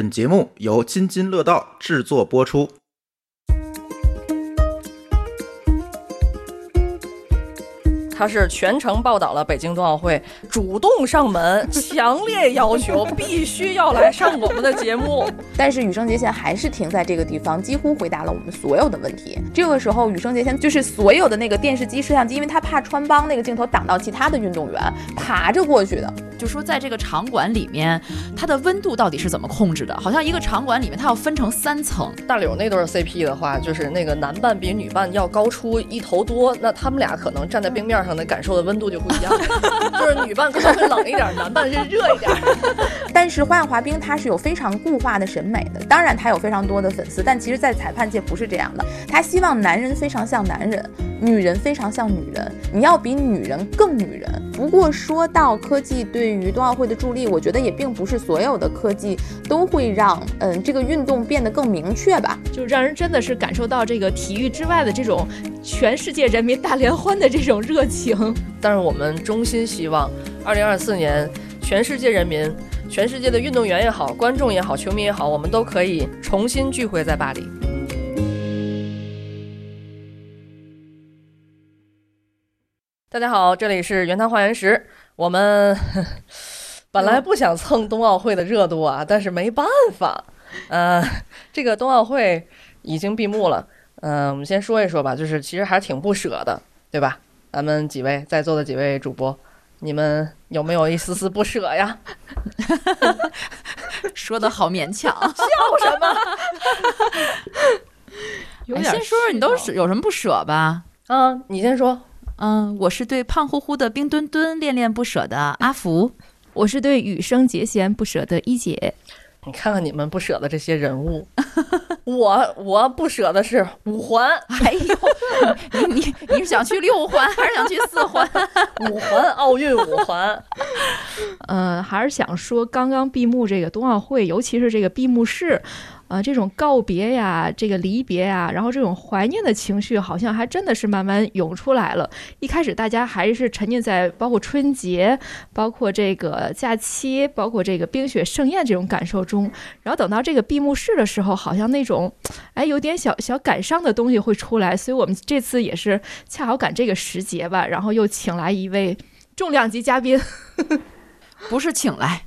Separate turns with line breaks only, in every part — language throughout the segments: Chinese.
本节目由津津乐道制作播出。
他是全程报道了北京冬奥会，主动上门，强烈要求必须要来上我们的节目。
但是羽生结弦还是停在这个地方，几乎回答了我们所有的问题。这个时候，羽生结弦就是所有的那个电视机、摄像机，因为他怕穿帮那个镜头挡到其他的运动员，爬着过去的。
就说在这个场馆里面，它的温度到底是怎么控制的？好像一个场馆里面，它要分成三层。
大柳那对 CP 的话，就是那个男伴比女伴要高出一头多，那他们俩可能站在冰面上的感受的温度就不一样，就是女伴可能会冷一点，男伴是热一点。
但是花样滑冰它是有非常固化的审美的，当然它有非常多的粉丝，但其实，在裁判界不是这样的。他希望男人非常像男人，女人非常像女人，你要比女人更女人。不过说到科技对。对于冬奥会的助力，我觉得也并不是所有的科技都会让嗯这个运动变得更明确吧，
就让人真的是感受到这个体育之外的这种全世界人民大联欢的这种热情。
行但是我们衷心希望，二零二四年全世界人民、全世界的运动员也好、观众也好、球迷也好，我们都可以重新聚会在巴黎。大家好，这里是原汤化原石。我们本来不想蹭冬奥会的热度啊，但是没办法。呃，这个冬奥会已经闭幕了。嗯，我们先说一说吧，就是其实还是挺不舍的，对吧？咱们几位在座的几位主播，你们有没有一丝丝不舍呀？
说的好勉强，
笑什么？
有点
先说说你都是有什么不舍吧？
嗯，你先说。
嗯，我是对胖乎乎的冰墩墩恋恋不舍的阿福，
我是对羽生结弦不舍的一姐。
你看看你们不舍得这些人物，我我不舍得是五环。
哎呦，你你你是想去六环 还是想去四环？
五环奥运五环。
呃，还是想说刚刚闭幕这个冬奥会，尤其是这个闭幕式。啊，这种告别呀，这个离别呀，然后这种怀念的情绪，好像还真的是慢慢涌出来了。一开始大家还是沉浸在包括春节、包括这个假期、包括这个冰雪盛宴这种感受中，然后等到这个闭幕式的时候，好像那种，哎，有点小小感伤的东西会出来。所以我们这次也是恰好赶这个时节吧，然后又请来一位重量级嘉宾，
不是请来。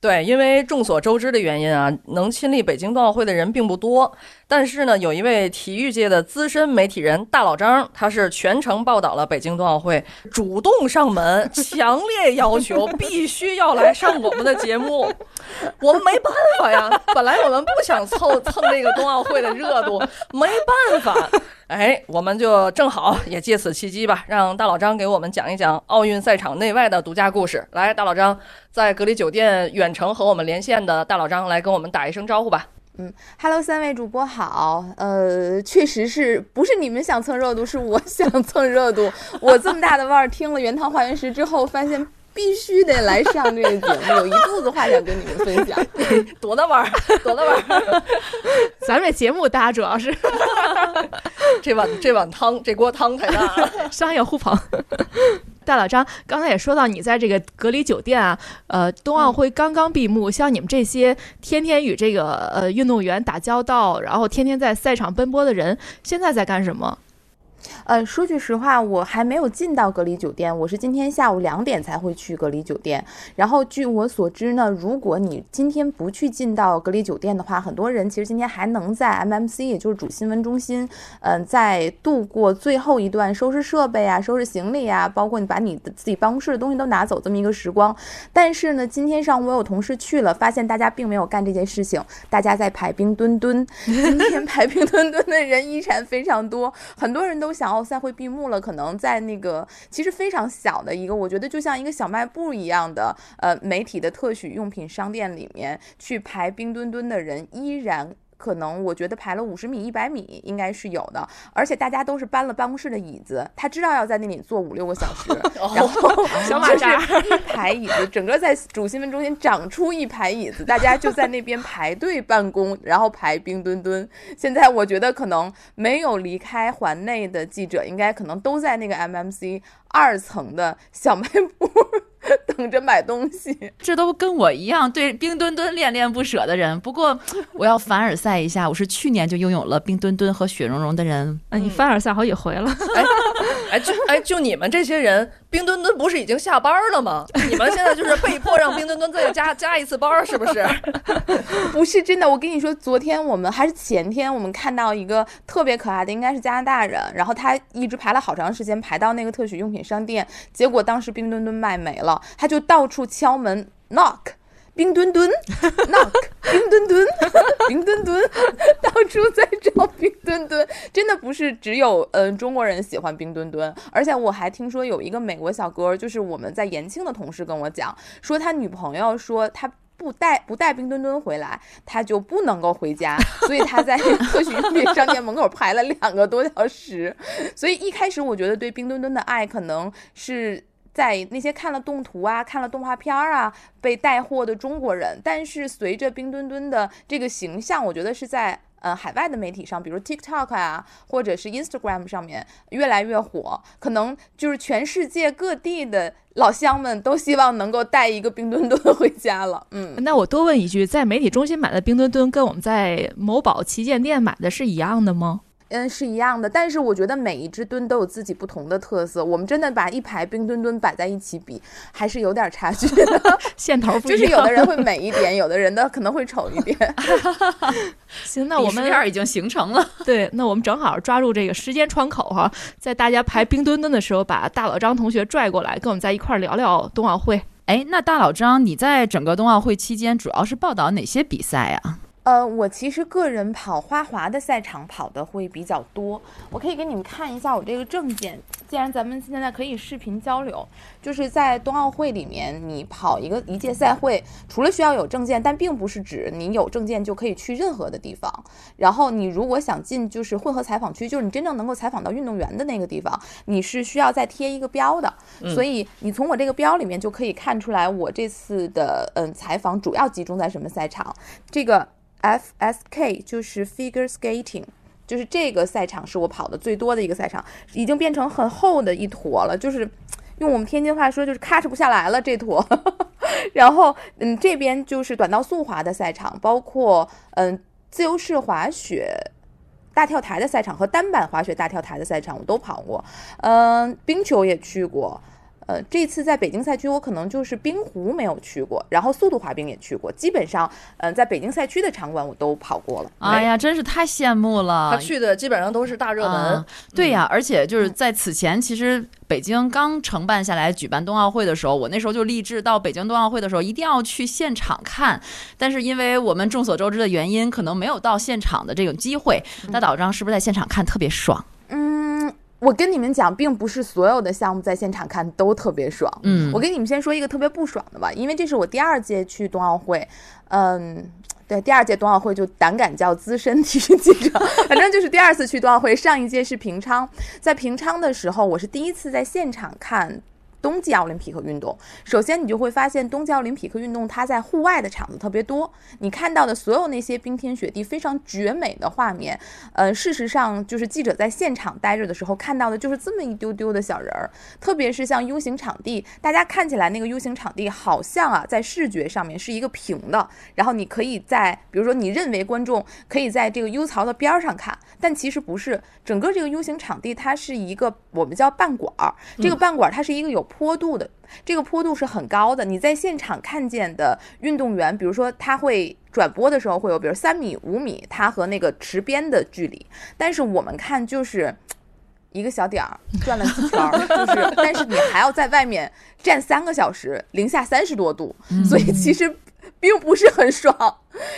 对，因为众所周知的原因啊，能亲历北京冬奥会的人并不多。但是呢，有一位体育界的资深媒体人大老张，他是全程报道了北京冬奥会，主动上门，强烈要求必须要来上我们的节目。我们没办法呀，本来我们不想蹭蹭这个冬奥会的热度，没办法。哎，我们就正好也借此契机吧，让大老张给我们讲一讲奥运赛场内外的独家故事。来，大老张在隔离酒店远程和我们连线的大老张，来跟我们打一声招呼吧。
嗯，Hello，三位主播好。呃，确实是不是你们想蹭热度，是我想蹭热度。我这么大的腕儿，听了原汤化原石之后，发现。必须得来上这个节目，有一肚子话想跟你们分享。
多大腕儿？多大腕儿？
咱这节目大，主要是
这碗这碗汤，这锅汤太大了。
商业互捧。大老张，刚才也说到你在这个隔离酒店啊，呃，冬奥会刚刚闭幕，像你们这些天天与这个呃运动员打交道，然后天天在赛场奔波的人，现在在干什么？
呃，说句实话，我还没有进到隔离酒店，我是今天下午两点才会去隔离酒店。然后据我所知呢，如果你今天不去进到隔离酒店的话，很多人其实今天还能在 MMC，也就是主新闻中心，嗯，在度过最后一段收拾设备啊、收拾行李啊，包括你把你的自己办公室的东西都拿走这么一个时光。但是呢，今天上午我有同事去了，发现大家并没有干这件事情，大家在排冰墩墩。今天排冰墩墩的人依然非常多，很多人都。想奥赛会闭幕了，可能在那个其实非常小的一个，我觉得就像一个小卖部一样的，呃，媒体的特许用品商店里面去排冰墩墩的人依然。可能我觉得排了五十米、一百米应该是有的，而且大家都是搬了办公室的椅子，他知道要在那里坐五六个小时，然后
小马扎
一排椅子，整个在主新闻中心长出一排椅子，大家就在那边排队办公，然后排冰墩墩。现在我觉得可能没有离开环内的记者，应该可能都在那个 MMC 二层的小卖部。等着买东西。
这都跟我一样对冰墩墩恋恋不舍的人。不过我要凡尔赛一下，我是去年就拥有了冰墩墩和雪融融的人。
嗯，你凡尔赛好几回了。
哎，就哎，就你们这些人，冰墩墩不是已经下班了吗？你们现在就是被迫让冰墩墩再加 加一次班，是不是？
不是真的，我跟你说，昨天我们还是前天，我们看到一个特别可爱的，应该是加拿大人，然后他一直排了好长时间，排到那个特许用品商店，结果当时冰墩墩卖没了，他就到处敲门 knock。冰墩墩，knock，冰墩墩，冰墩墩，到处在找冰墩墩，真的不是只有嗯、呃、中国人喜欢冰墩墩，而且我还听说有一个美国小哥，就是我们在延庆的同事跟我讲，说他女朋友说他。不带不带冰墩墩回来，他就不能够回家，所以他在特许用品商店门口排了两个多小时。所以一开始我觉得对冰墩墩的爱可能是。在那些看了动图啊、看了动画片儿啊被带货的中国人，但是随着冰墩墩的这个形象，我觉得是在呃海外的媒体上，比如 TikTok 啊，或者是 Instagram 上面越来越火，可能就是全世界各地的老乡们都希望能够带一个冰墩墩回家了。嗯，
那我多问一句，在媒体中心买的冰墩墩跟我们在某宝旗舰店买的是一样的吗？
嗯，是一样的，但是我觉得每一只墩都有自己不同的特色。我们真的把一排冰墩墩摆在一起比，还是有点差距的。
线头 不一
就是。有的人会美一点，有的人的可能会丑一点。
行，那我
鄙视
们
链已经形成了。
对，那我们正好抓住这个时间窗口哈，在大家排冰墩墩的时候，把大老张同学拽过来，跟我们在一块儿聊聊冬奥会。
哎，那大老张，你在整个冬奥会期间主要是报道哪些比赛啊？
呃，我其实个人跑花滑的赛场跑的会比较多，我可以给你们看一下我这个证件。既然咱们现在可以视频交流，就是在冬奥会里面，你跑一个一届赛会，除了需要有证件，但并不是指你有证件就可以去任何的地方。然后你如果想进就是混合采访区，就是你真正能够采访到运动员的那个地方，你是需要再贴一个标的。所以你从我这个标里面就可以看出来，我这次的嗯采访主要集中在什么赛场。这个 FSK 就是 Figure Skating。就是这个赛场是我跑的最多的一个赛场，已经变成很厚的一坨了，就是用我们天津话说就是咔哧不下来了这坨。然后嗯，这边就是短道速滑的赛场，包括嗯自由式滑雪。大跳台的赛场和单板滑雪大跳台的赛场我都跑过，嗯，冰球也去过，呃，这次在北京赛区我可能就是冰壶没有去过，然后速度滑冰也去过，基本上，嗯、在北京赛区的场馆我都跑过了。
哎呀，真是太羡慕了。
他去的基本上都是大热门
啊，对呀，而且就是在此前，其实北京刚承办下来举办冬奥会的时候，我那时候就立志到北京冬奥会的时候一定要去现场看。但是因为我们众所周知的原因，可能没有到现场的这种机会。那岛张是不是在现场看特别爽？
嗯，我跟你们讲，并不是所有的项目在现场看都特别爽。
嗯
我跟你们先说一个特别不爽的吧，因为这是我第二届去冬奥会，嗯。对，第二届冬奥会就胆敢叫资深体育记者，反正就是第二次去冬奥会。上一届是平昌，在平昌的时候，我是第一次在现场看冬季奥林匹克运动。首先，你就会发现冬季奥林匹克运动它在户外的场子特别多，你看到的所有那些冰天雪地非常绝美的画面，呃，事实上就是记者在现场待着的时候看到的就是这么一丢丢的小人儿。特别是像 U 型场地，大家看起来那个 U 型场地好像啊，在视觉上面是一个平的，然后你可以在，比如说你认为观众可以在这个 U 槽的边儿上看，但其实不是，整个这个 U 型场地它是一个我们叫半管儿，这个半管儿它是一个有坡度的。这个坡度是很高的，你在现场看见的运动员，比如说他会转播的时候会有，比如三米、五米，他和那个池边的距离，但是我们看就是一个小点儿转了几圈儿，就是，但是你还要在外面站三个小时，零下三十多度，所以其实并不是很爽。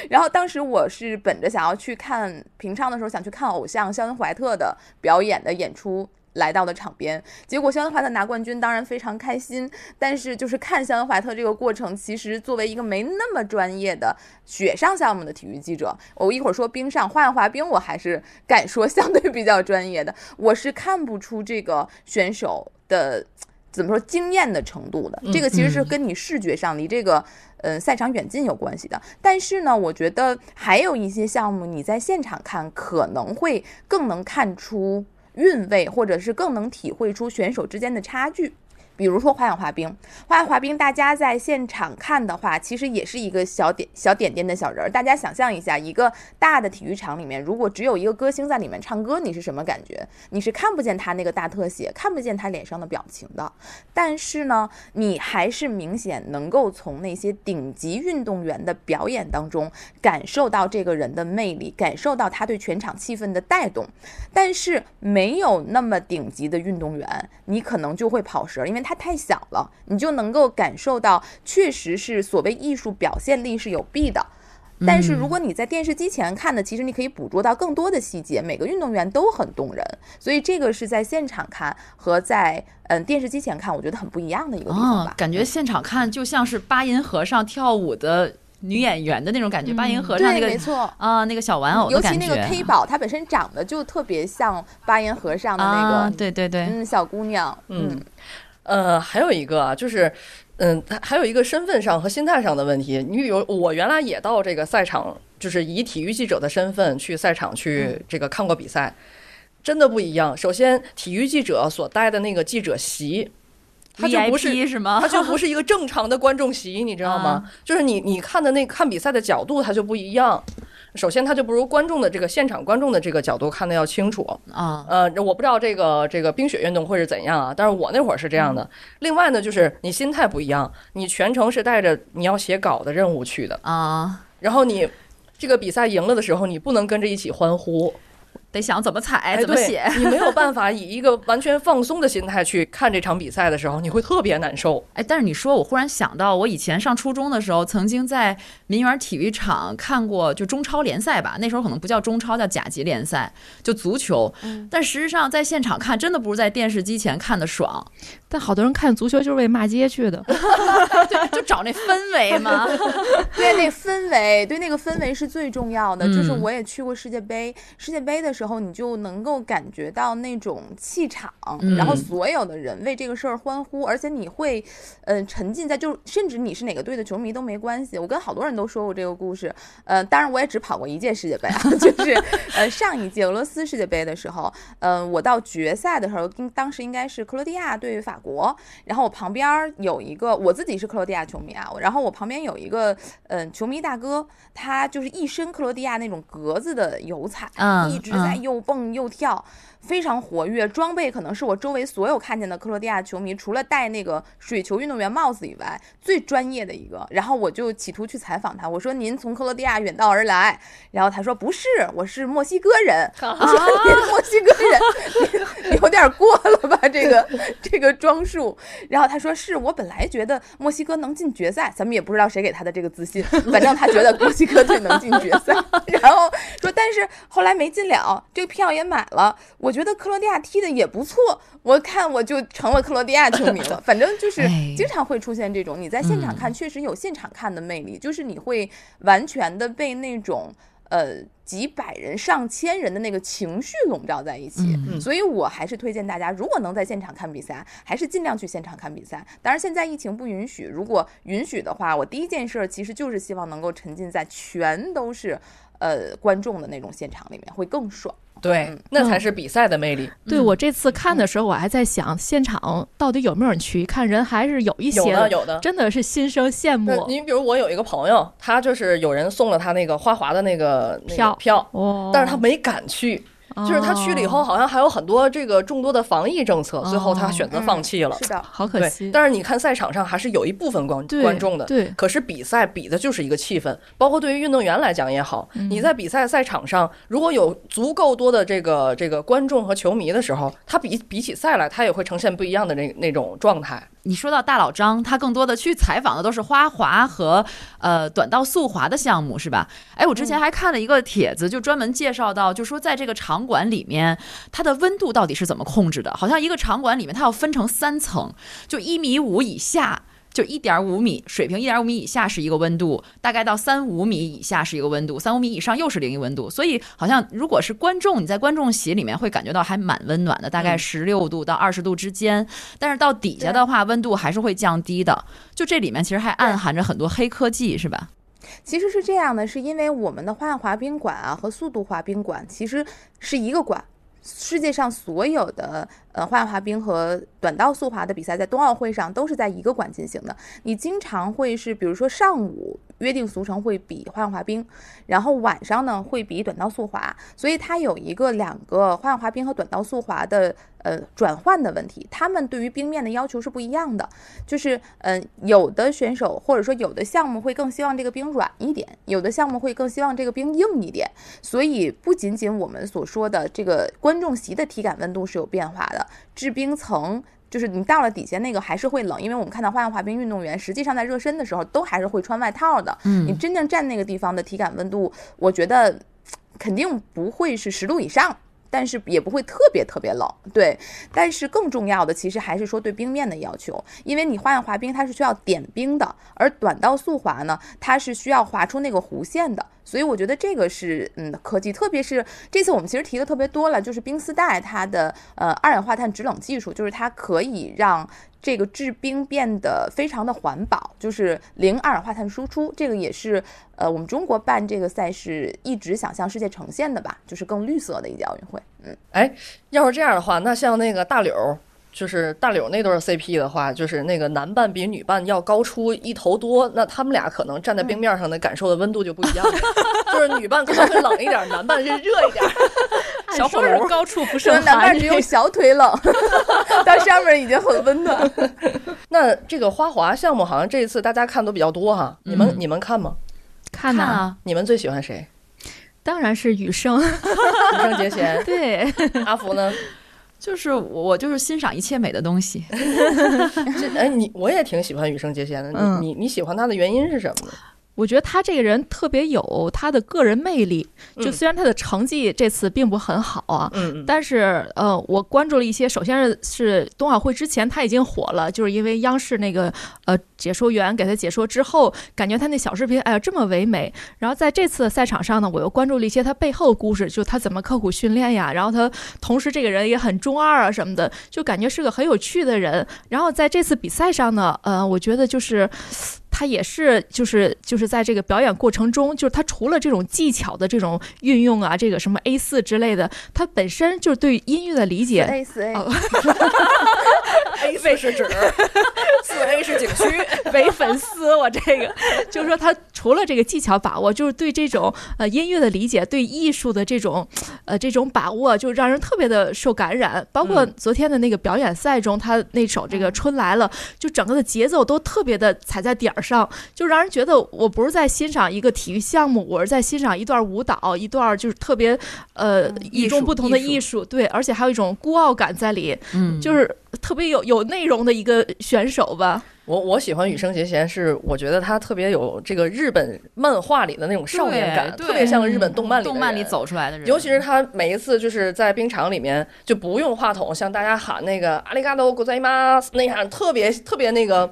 然后当时我是本着想要去看平昌的时候，想去看偶像肖恩怀特的表演的演出。来到了场边，结果肖恩怀特拿冠军，当然非常开心。但是就是看肖恩怀特这个过程，其实作为一个没那么专业的雪上项目的体育记者，我一会儿说冰上花样滑冰，我还是敢说相对比较专业的，我是看不出这个选手的怎么说经验的程度的。这个其实是跟你视觉上离这个。呃，赛场远近有关系的，但是呢，我觉得还有一些项目你在现场看可能会更能看出韵味，或者是更能体会出选手之间的差距。比如说花样滑冰，花样滑冰大家在现场看的话，其实也是一个小点小点点的小人儿。大家想象一下，一个大的体育场里面，如果只有一个歌星在里面唱歌，你是什么感觉？你是看不见他那个大特写，看不见他脸上的表情的。但是呢，你还是明显能够从那些顶级运动员的表演当中感受到这个人的魅力，感受到他对全场气氛的带动。但是没有那么顶级的运动员，你可能就会跑神，因为他太小了，你就能够感受到，确实是所谓艺术表现力是有弊的。但是如果你在电视机前看的，其实你可以捕捉到更多的细节，每个运动员都很动人，所以这个是在现场看和在嗯电视机前看，我觉得很不一样的一个地方吧。，
哦感觉现场看就像是八音盒上跳舞的女演员的那种感觉，八音盒上那
对，
个
没错。
啊那个小玩偶
尤其那个 K 宝，她本身长得就特别像八音盒上的那个，
啊，对对对，
嗯，小姑娘，
嗯，呃，还有一个啊，就是，嗯，还有一个身份上和心态上的问题。你比如我原来也到这个赛场，就是以体育记者的身份去赛场去这个看过比赛，真的不一样。首先，体育记者所待的那个记者席，他就不是
吗
它？就不是一个正常的观众席，你知道吗？就是你你看的那看比赛的角度，它就不一样。首先，它就不如观众的这个现场观众的这个角度看的要清楚。
啊，
呃，我不知道这个这个冰雪运动会是怎样啊，但是我那会儿是这样的。另外呢，就是你心态不一样，你全程是带着你要写稿的任务去的，
啊，
然后你这个比赛赢了的时候，你不能跟着一起欢呼，
得想怎么踩，
哎，
怎么写。
你没有办法以一个完全放松的心态去看这场比赛的时候，你会特别难受。
哎，但是你说，我忽然想到，我以前上初中的时候，曾经在民园体育场看过就中超联赛吧，那时候可能不叫中超，叫甲级联赛，就足球。但实际上在现场看，真的不如在电视机前看的爽，
但好多人看足球就是为骂街去的。
就找那氛围嘛。
对那氛围，对那个氛围是最重要的。就是
嗯
我也去过世界杯，世界杯的时候，你就能够感觉到那种气场，
嗯
然后所有的人为这个事儿欢呼，而且你会，呃，沉浸在，就甚至你是哪个队的球迷都没关系。我跟好多人都说过这个故事，呃，当然我也只跑过一届世界杯啊，就是呃上一届俄罗斯世界杯的时候，呃，我到决赛的时候，应当时应该是克罗地亚对法国，然后我旁边有一个，我自己是克罗地亚球迷啊，然后我旁边有一个嗯、呃球迷大哥，他就是一身克罗地亚那种格子的油彩，
嗯
一直在
嗯
又蹦又跳。非常活跃，装备可能是我周围所有看见的克罗地亚球迷，除了戴那个水球运动员帽子以外，最专业的一个。然后我就企图去采访他，我说：“您从克罗地亚远道而来？”然后他说：“不是，我是墨西哥人。”我说：“您墨西哥人，有点过了吧？这个这个装束。”然后他说：“是我本来觉得墨西哥能进决赛，咱们也不知道谁给他的这个自信，反正他觉得墨西哥队能进决赛。然后说，但是后来没进了，这个票也买了。我觉得克罗地亚踢的也不错，我看我就成了克罗地亚球迷了。反正就是
哎
经常会出现这种，你在现场看确实有现场看的魅力，就是你会完全的被那种。呃，几百人、上千人的那个情绪笼罩在一起，
嗯
所以我还是推荐大家，如果能在现场看比赛，还是尽量去现场看比赛。当然，现在疫情不允许，如果允许的话，我第一件事儿其实就是希望能够沉浸在全都是呃观众的那种现场里面，会更爽。
对，那才是比赛的魅力。
对我这次看的时候，我还在想，现场到底有没有人去？看人还是有一
有
些
的有的。
真的是心生羡慕。
那你比如我有一个朋友，他就是有人送了他那个花滑的那个那个
票
票，
哦，
但是他没敢去，就是他去了以后，好像还有很多这个众多的防疫政策，最后他选择放弃了。
是的，
好可惜，。
但是你看赛场上还是有一部分观观众的，
对
可是比赛比的就是一个气氛，包括对于运动员来讲也好，
嗯
你在比赛赛场上如果有足够多的这个这个观众和球迷的时候，他比比起赛来，他也会呈现不一样的那那种状态。
你说到大老张，他更多的去采访的都是花滑和呃短道速滑的项目，是吧？哎，我之前还看了一个帖子，就专门介绍到，就说在这个场馆里面，它的温度到底是怎么控制的？好像一个场馆里面它要分成三层，就一米五以下。就一点五米水平，一点五米以下是一个温度，大概到三五米以下是一个温度，三五米以上又是另一个温度。所以好像如果是观众，你在观众席里面会感觉到还蛮温暖的，大概
嗯
十六度到二十度之间。但是到底下的话，温度还是会降低的。就这里面其实还暗含着很多黑科技，是吧？
其实是这样的，是因为我们的花样滑冰馆啊和速度滑冰馆其实是一个馆。世界上所有的呃花样滑冰和短道速滑的比赛，在冬奥会上都是在一个馆进行的。你经常会是，比如说上午约定俗成会比花样滑冰，然后晚上呢会比短道速滑，所以它有一个两个花样滑冰和短道速滑的呃转换的问题。他们对于冰面的要求是不一样的，就是嗯、有的选手或者说有的项目会更希望这个冰软一点，有的项目会更希望这个冰硬一点。所以不仅仅我们所说的这个观众席的体感温度是有变化的，制冰层。就是你到了底下那个还是会冷，因为我们看到花样滑冰运动员实际上在热身的时候都还是会穿外套的。
嗯
你真正站那个地方的体感温度，我觉得肯定不会是十度以上，但是也不会特别特别冷。对，但是更重要的其实还是说对冰面的要求，因为你花样滑冰它是需要点冰的，而短道速滑呢，它是需要滑出那个弧线的。所以我觉得这个是嗯科技，特别是这次我们其实提的特别多了，就是冰丝带它的呃二氧化碳制冷技术，就是它可以让这个制冰变得非常的环保，就是零二氧化碳输出。这个也是呃我们中国办这个赛事一直想向世界呈现的吧，就是更绿色的一届奥运会。嗯，
哎，要是这样的话，那像那个大柳，就是大柳那对 CP 的话，就是那个男伴比女伴要高出一头多，那他们俩可能站在冰面上的感受的温度就不一样了，就是女伴可能会冷一点，男伴是热一点。小火炉
高处不胜
寒男
寒
伴只有 小腿冷，到上面已经很温暖。
那这个花滑项目好像这一次大家看都比较多哈，你们、
嗯
你们看吗？
看呢，
啊，
你们最喜欢谁？
当然是羽生。
羽生结弦，
对，
阿福呢？
就是我我就是欣赏一切美的东西。
这哎，你我也挺喜欢羽生结弦的。
嗯
你你你喜欢他的原因是什么呢？
我觉得他这个人特别有他的个人魅力。就
嗯
虽然他的成绩这次并不很好啊，
嗯嗯，
但是呃，我关注了一些，首先是是冬奥会之前他已经火了，就是因为央视那个呃解说员给他解说之后，感觉他那小视频哎呀这么唯美。然后在这次的赛场上呢，我又关注了一些他背后的故事，就他怎么刻苦训练呀，然后他同时这个人也很中二啊什么的，就感觉是个很有趣的人。然后在这次比赛上呢，呃，我觉得就是。他也是，就是就是在这个表演过程中，就是他除了这种技巧的这种运用啊，这个什么 A 四之类的，他本身就是对音乐的理解
，A 四 A，
哦
A 四是指，四 A 是景区。
伪粉丝，我这个就是说，他除了这个技巧把握，就是对这种呃音乐的理解，对艺术的这种呃这种把握，就让人特别的受感染。包括
嗯
昨天的那个表演赛中，他那首这个《春来了》，就整个的节奏都特别的踩在点儿上，就让人觉得我不是在欣赏一个体育项目，我是在欣赏一段舞蹈，一段就是特别呃与
艺术
众不同的
艺术
艺术，对，而且还有一种孤傲感在里，
嗯，
就是特别有有内容的一个选手吧。
我我喜欢羽生结弦，是我觉得他特别有这个日本漫画里的那种少年感，
对
特别像日本动漫里的
动漫里
人。
走出来的人，
尤其是他每一次就是在冰场里面就不用话筒向大家喊那个阿里嘎多ございます那样特别特别那个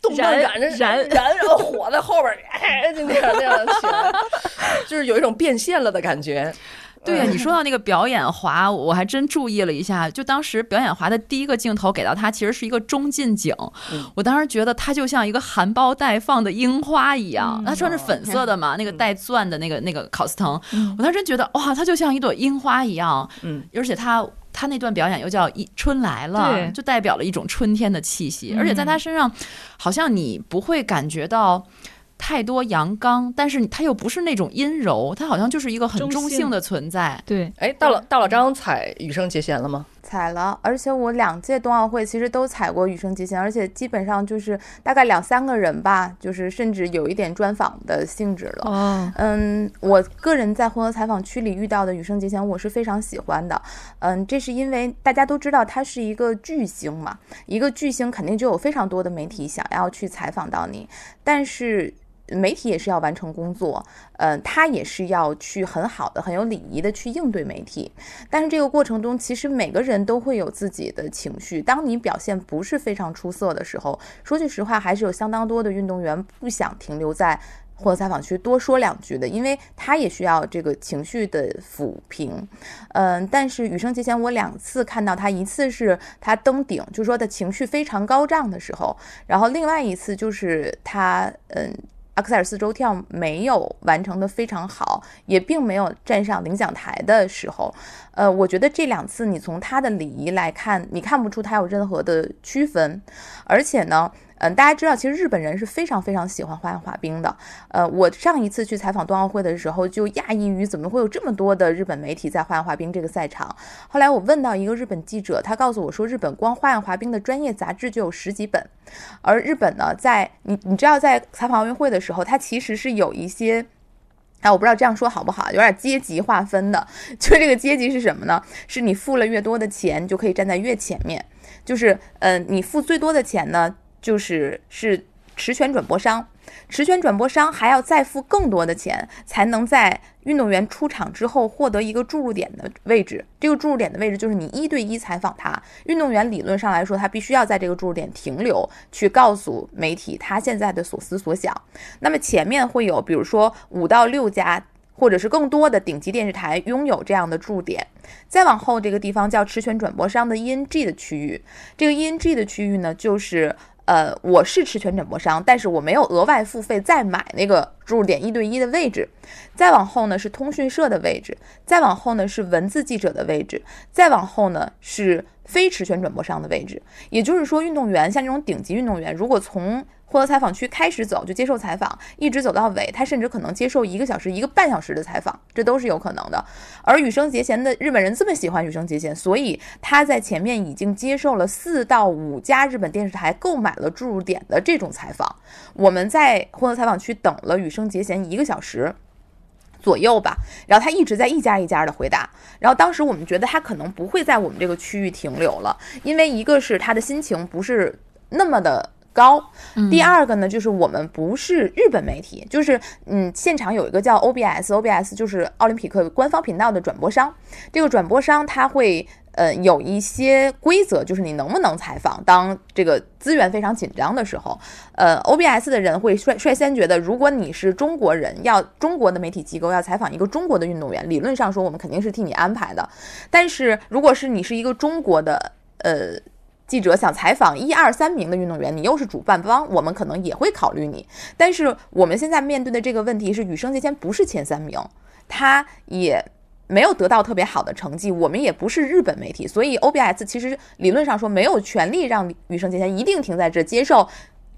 动漫感，
燃燃
燃，然后火在后边儿，哎，就那样那样起来，就是有一种变现了的感觉。
对呀，
嗯
你说到那个表演滑，我还真注意了一下。就当时表演滑的第一个镜头给到他，其实是一个中近景。
嗯
我当时觉得他就像一个含苞待放的樱花一样，
嗯
他穿着粉色的嘛，那个带钻的那个那个考斯滕，
嗯
我当时真觉得哇，他就像一朵樱花一样。
嗯，
而且他他那段表演又叫一春来了，就代表了一种春天的气息。
嗯
而且在他身上，好像你不会感觉到。太多阳刚，但是他又不是那种阴柔，他好像就是一个很
中性
的存在。
对，
哎，到了到了张彩羽生结弦了吗？
踩了，而且我两届冬奥会其实都踩过羽生结弦，而且基本上就是大概两三个人吧，就是甚至有一点专访的性质了。
哦，
嗯，我个人在混合采访区里遇到的羽生结弦，我是非常喜欢的。嗯，这是因为大家都知道他是一个巨星嘛，一个巨星肯定就有非常多的媒体想要去采访到你，但是。媒体也是要完成工作，嗯、他也是要去很好的、很有礼仪的去应对媒体。但是这个过程中，其实每个人都会有自己的情绪。当你表现不是非常出色的时候，说句实话，还是有相当多的运动员不想停留在混合采访区多说两句的，因为他也需要这个情绪的抚平。嗯，但是羽生结弦，我两次看到他，一次是他登顶，就是说他情绪非常高涨的时候，然后另外一次就是他嗯。阿克塞尔四周跳没有完成的非常好，也并没有站上领奖台的时候，呃，我觉得这两次你从他的礼仪来看，你看不出他有任何的区分，而且呢。嗯，大家知道，其实日本人是非常非常喜欢花样滑冰的。呃，我上一次去采访冬奥会的时候，就讶异于怎么会有这么多的日本媒体在花样滑冰这个赛场。后来我问到一个日本记者，他告诉我说，日本光花样滑冰的专业杂志就有十几本。而日本呢，在你你知道，在采访奥运会的时候，它其实是有一些，哎，我不知道这样说好不好，有点阶级划分的。就这个阶级是什么呢？是你付了越多的钱，就可以站在越前面。就是，嗯，你付最多的钱呢？就是是持权转播商，持权转播商还要再付更多的钱，才能在运动员出场之后获得一个注入点的位置。这个注入点的位置就是你一对一采访他，运动员理论上来说，他必须要在这个注入点停留，去告诉媒体他现在的所思所想。那么前面会有，比如说五到六家或者是更多的顶级电视台拥有这样的驻点。再往后这个地方叫持权转播商的 ENG 的区域，这个 ENG 的区域呢，就是。呃，我是持权转播商，但是我没有额外付费再买那个注入点一对一的位置。再往后呢是通讯社的位置，再往后呢是文字记者的位置，再往后呢是非持权转播商的位置。也就是说，运动员像这种顶级运动员，如果从获得采访区开始走就接受采访，一直走到尾，他甚至可能接受一个小时、一个半小时的采访，这都是有可能的。而羽生结弦的日本人这么喜欢羽生结弦，所以他在前面已经接受了四到五家日本电视台购买了注入点的这种采访。我们在获得采访区等了羽生结弦一个小时左右吧，然后他一直在一家一家的回答。然后当时我们觉得他可能不会在我们这个区域停留了，因为一个是他的心情不是那么的。高，第二个呢，就是我们不是日本媒体，就是嗯，现场有一个叫 OBS，OBS 就是奥林匹克官方频道的转播商，这个转播商他会呃有一些规则，就是你能不能采访，当这个资源非常紧张的时候，呃，OBS 的人会率率先觉得，如果你是中国人，要中国的媒体机构要采访一个中国的运动员，理论上说我们肯定是替你安排的，但是如果是你是一个中国的呃。记者想采访一二三名的运动员，你又是主办方，我们可能也会考虑你。但是我们现在面对的这个问题是，羽生结弦不是前三名，他也没有得到特别好的成绩，我们也不是日本媒体，所以 OBS 其实理论上说没有权利让羽生结弦一定停在这接受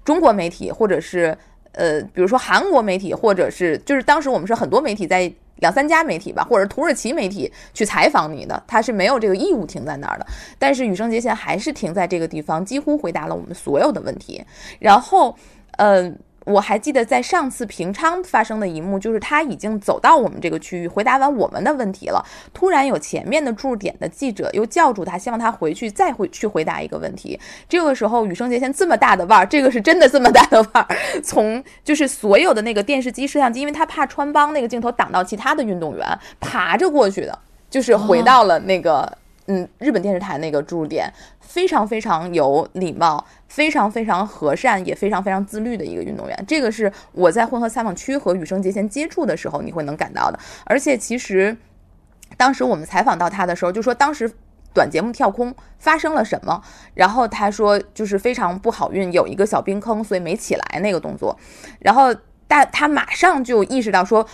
中国媒体或者是呃，比如说韩国媒体，或者是就是当时我们是很多媒体在。两三家媒体吧，或者土耳其媒体去采访你的，他是没有这个义务停在那儿的。但是羽生结弦还是停在这个地方，几乎回答了我们所有的问题。然后，嗯。我还记得在上次平昌发生的一幕，就是他已经走到我们这个区域，回答完我们的问题了。突然有前面的驻点的记者又叫住他，希望他回去再回去回答一个问题。这个时候，羽生结弦这么大的腕儿，这个是真的这么大的腕儿，从就是所有的那个电视机、摄像机，因为他怕穿帮那个镜头挡到其他的运动员，爬着过去的，就是回到了那个。嗯，日本电视台那个驻点非常非常有礼貌，非常非常和善，也非常非常自律的一个运动员。这个是我在混合采访区和羽生结弦接触的时候你会能感到的。而且其实当时我们采访到他的时候，就说当时短节目跳空发生了什么，然后他说就是非常不好运，有一个小冰坑，所以没起来那个动作。然后大他马上就意识到说，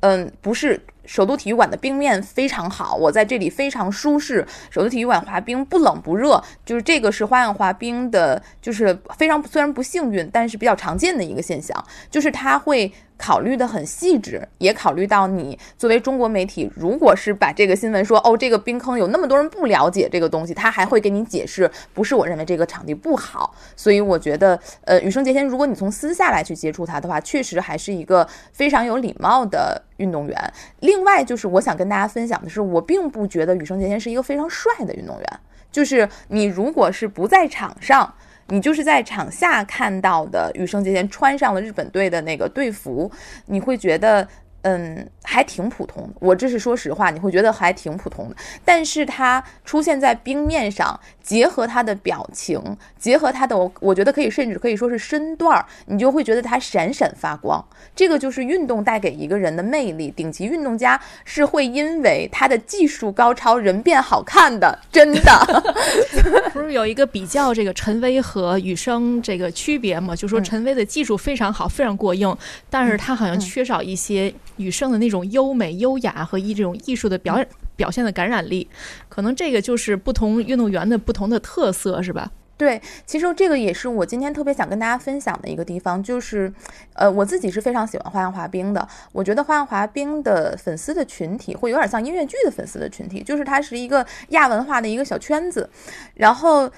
嗯，不是。首都体育馆的冰面非常好，我在这里非常舒适。首都体育馆滑冰不冷不热，就是这个是花样滑冰的，就是非常虽然不幸运，但是比较常见的一个现象，就是它会。考虑的很细致，也考虑到你作为中国媒体，如果是把这个新闻说哦，这个冰坑有那么多人不了解这个东西，他还会给你解释，不是我认为这个场地不好。所以我觉得，呃，羽生结弦，如果你从私下来去接触他的话，确实还是一个非常有礼貌的运动员。另外，就是我想跟大家分享的是，我并不觉得羽生结弦是一个非常帅的运动员。就是你如果是不在场上。你就是在场下看到的羽生结弦穿上了日本队的那个队服，你会觉得，嗯，还挺普通的，我这是说实话，你会觉得还挺普通的。但是它出现在冰面上，结合他的表情，结合他的，我觉得可以甚至可以说是身段儿，你就会觉得它闪闪发光。这个就是运动带给一个人的魅力。顶级运动家是会因为他的技术高超，人变好看的，真的。
不是有一个比较这个陈薇和羽生这个区别吗？就说
嗯
陈薇的技术非常好，非常过硬，但是他好像
嗯
缺少一些羽生的那种优美、优雅和一这种艺术的表表现的感染力。可能这个就是不同运动员的不同的特色，是吧？
对，其实这个也是我今天特别想跟大家分享的一个地方，就是，呃，我自己是非常喜欢花样滑冰的。我觉得花样滑冰的粉丝的群体会有点像音乐剧的粉丝的群体，就是它是一个亚文化的一个小圈子，然后。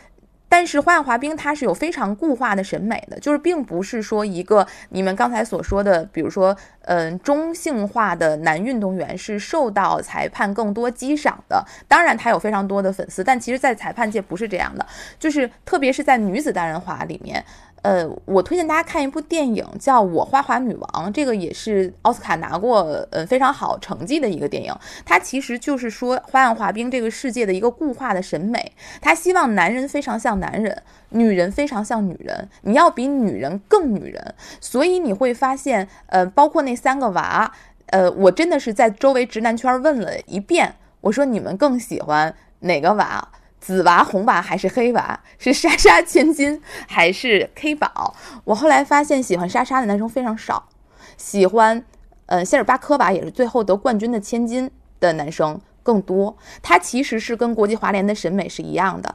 但是花样滑冰它是有非常固化的审美的，就是并不是说一个你们刚才所说的，比如说，嗯、中性化的男运动员是受到裁判更多激赏的。当然，他有非常多的粉丝，但其实，在裁判界不是这样的。就是特别是在女子单人滑里面，呃，我推荐大家看一部电影叫《我花滑女王》，这个也是奥斯卡拿过呃非常好成绩的一个电影。它其实就是说花样滑冰这个世界的一个固化的审美，他希望男人非常像男人，女人非常像女人，你要比女人更女人。所以你会发现，呃，包括那三个娃，呃，我真的是在周围直男圈问了一遍，我说你们更喜欢哪个娃？紫娃、红娃还是黑娃？是莎莎千金还是 K 宝？我后来发现，喜欢莎莎的男生非常少，喜欢呃谢尔巴科娃也是最后得冠军的千金的男生更多。他其实是跟国际滑联的审美是一样的，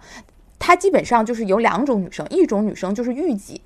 他基本上就是有两种女生，一种女生就是御姐，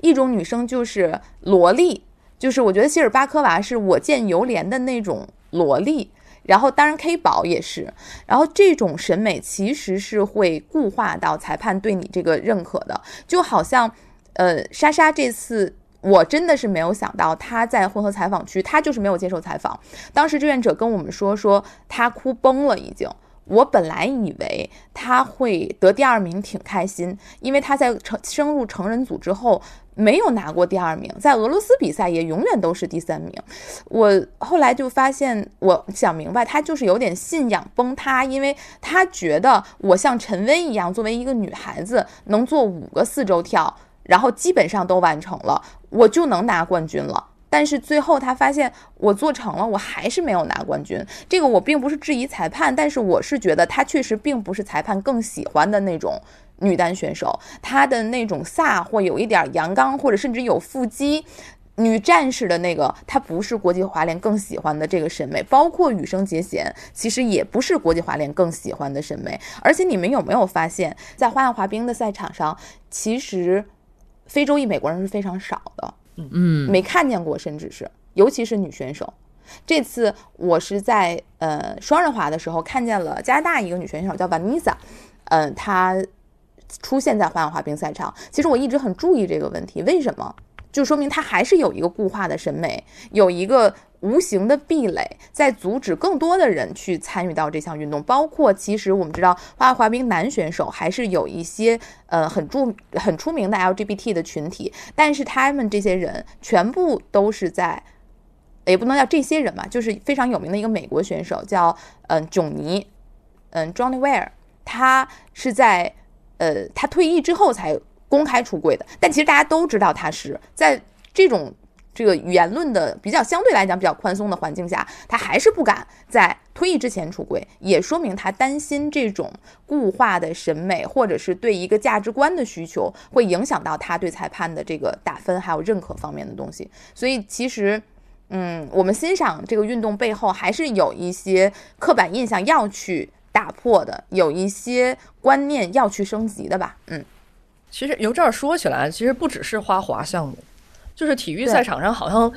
一种女生就是萝莉。就是我觉得希尔巴科娃是我见犹怜的那种萝莉，然后当然 K 宝也是，然后这种审美其实是会固化到裁判对你这个认可的，就好像呃莎莎这次。我真的是没有想到，她在混合采访区，她就是没有接受采访。当时志愿者跟我们说，说她哭崩了，已经。我本来以为她会得第二名，挺开心，因为她在成升入成人组之后没有拿过第二名，在俄罗斯比赛也永远都是第三名。我后来就发现，我想明白，她就是有点信仰崩塌，因为她觉得我像陈薇一样，作为一个女孩子，能做五个四周跳，然后基本上都完成了，我就能拿冠军了。但是最后他发现我做成了，我还是没有拿冠军。这个我并不是质疑裁判，但是我是觉得她确实并不是裁判更喜欢的那种女单选手，她的那种飒或有一点阳刚，或者甚至有腹肌。女战士的那个，她不是国际滑联更喜欢的这个审美，包括羽生结弦，其实也不是国际滑联更喜欢的审美。而且你们有没有发现，在花样滑冰的赛场上，其实非洲裔美国人是非常少的。
嗯，
没看见过，甚至是尤其是女选手。这次我是在呃双人滑的时候看见了加拿大一个女选手叫 Vanessa，嗯、她出现在花样滑冰赛场。其实我一直很注意这个问题，为什么？就说明他还是有一个固化的审美，有一个无形的壁垒，在阻止更多的人去参与到这项运动。包括其实我们知道，花样滑冰男选手还是有一些呃很著很出名的 LGBT 的群体，但是他们这些人全部都是在，也不能叫这些人吧，就是非常有名的一个美国选手叫嗯囧尼，嗯 Johnny Ware，他是在呃他退役之后才公开出柜的，但其实大家都知道他是在这种这个言论的比较相对来讲比较宽松的环境下，他还是不敢在退役之前出柜，也说明他担心这种固化的审美或者是对一个价值观的需求，会影响到他对裁判的这个打分还有认可方面的东西。所以其实。嗯，我们欣赏这个运动背后还是有一些刻板印象要去打破的，有一些观念要去升级的吧。嗯，
其实由这儿说起来，其实不只是花滑项目，就是体育赛场上好像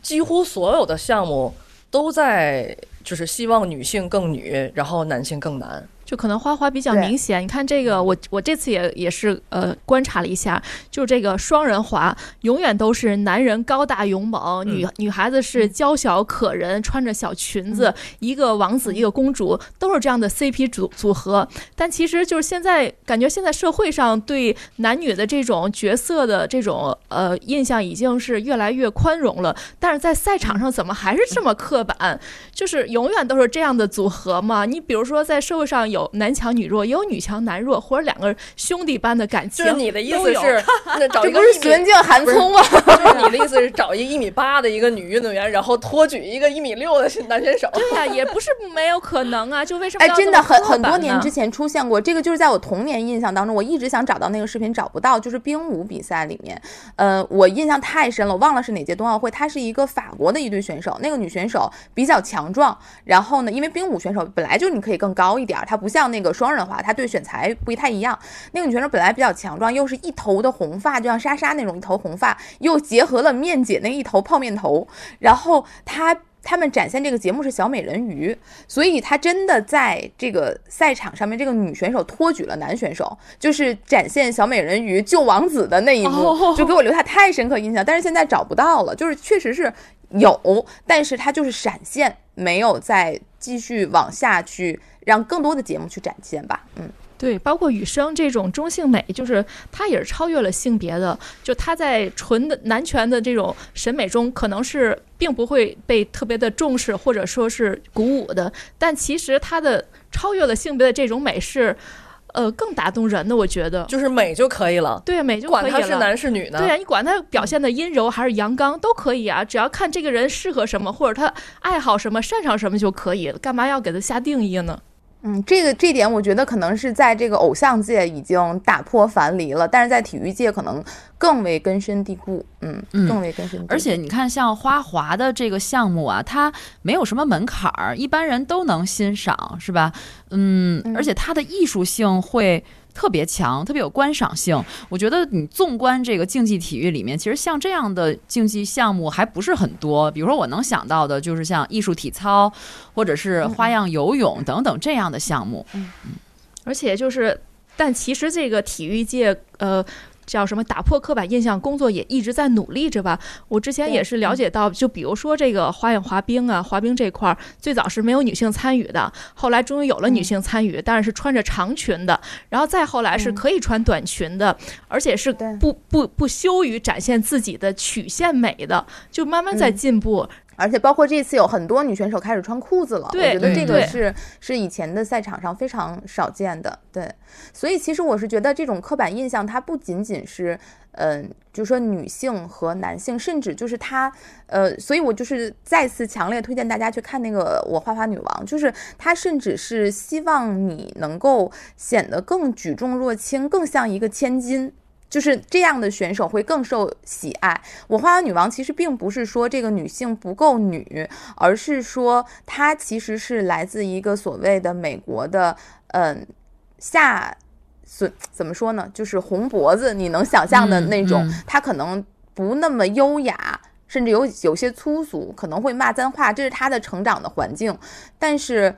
几乎所有的项目都在就是希望女性更女，然后男性更男。
就可能花滑比较明显。你看这个，我我这次也也是呃观察了一下，就这个双人滑，永远都是男人高大勇猛，女女孩子是娇小可人，穿着小裙子，一个王子一个公主，都是这样的 CP 组组合。但其实就是现在感觉现在社会上对男女的这种角色的这种呃印象已经是越来越宽容了，但是在赛场上怎么还是这么刻板？就是永远都是这样的组合嘛？你比如说在社会上有男强女弱，也有女强男弱，或者两个兄弟般的感情。
就是你的意
都有
思是，那找
这不是玄镜韩聪吗？
就是你的意思是找一个一米八的一个女运动员，然后托举一个一米六的男选手。
对呀、也不是没有可能啊。就为什么
哎，真的很很多年之前出现过这个，就是在我童年印象当中，我一直想找到那个视频，找不到。就是冰舞比赛里面，呃，我印象太深了，我忘了是哪届冬奥会，她是一个法国的一对选手，那个女选手比较强壮，然后呢，因为冰舞选手本来就你可以更高一点儿，她不像那个双人滑，她对选材不太一样。那个女选手本来比较强壮，又是一头的红发，就像莎莎那种一头红发，又结合了面姐那一头泡面头，然后她。他们展现这个节目是小美人鱼，所以她真的在这个赛场上面，这个女选手托举了男选手，就是展现小美人鱼救王子的那一幕，
哦
就给我留下太深刻印象。但是现在找不到了，就是确实是有，但是它就是闪现，没有再继续往下去让更多的节目去展现吧。嗯，
对，包括雨生这种中性美，就是它也是超越了性别的。就它在纯的男权的这种审美中，可能是并不会被特别的重视，或者说是鼓舞的。但其实它的超越了性别的这种美是，呃，更打动人的。我觉得，
就是美就可以了，
对美就可以了。
管他是男是女呢。
对啊，你管他表现的阴柔还是阳刚都可以啊，只要看这个人适合什么，或者他爱好什么、擅长什么就可以了，干嘛要给他下定义呢？
嗯，这个这点我觉得可能是在这个偶像界已经打破樊篱了，但是在体育界可能更为根深蒂固。嗯，
嗯
更为根深蒂固。
而且你看，像花滑的这个项目啊，它没有什么门槛儿，一般人都能欣赏，是吧？嗯，
嗯
而且它的艺术性会特别强，特别有观赏性。我觉得你纵观这个竞技体育里面，其实像这样的竞技项目还不是很多。比如说，我能想到的就是像艺术体操，或者是花样游泳等等这样的项目。
嗯而且就是，但其实这个体育界，呃。叫什么？打破刻板印象工作也一直在努力着吧。我之前也是了解到，就比如说这个花样滑冰啊，滑冰这块儿最早是没有女性参与的，后来终于有了女性参与，但是是穿着长裙的，然后再后来是
嗯
可以穿短裙的，而且是不不不羞于展现自己的曲线美的，就慢慢在
嗯
进步。
而且包括这次有很多女选手开始穿裤子了，我觉得这个是是以前的赛场上非常少见的。对，所以其实我是觉得这种刻板印象，它不仅仅是。嗯，就说女性和男性，甚至就是它，呃，所以我就是再次强烈推荐大家去看那个《我花花女王》，就是它甚至是希望你能够显得更举重若轻，更像一个千金，就是这样的选手会更受喜爱。我花样女王其实并不是说这个女性不够女，而是说她其实是来自一个所谓的美国的，嗯，下。怎怎么说呢？就是红脖子，你能想象的那种，
嗯嗯
她可能不那么优雅，甚至有有些粗俗，可能会骂脏话，这是她的成长的环境。但是，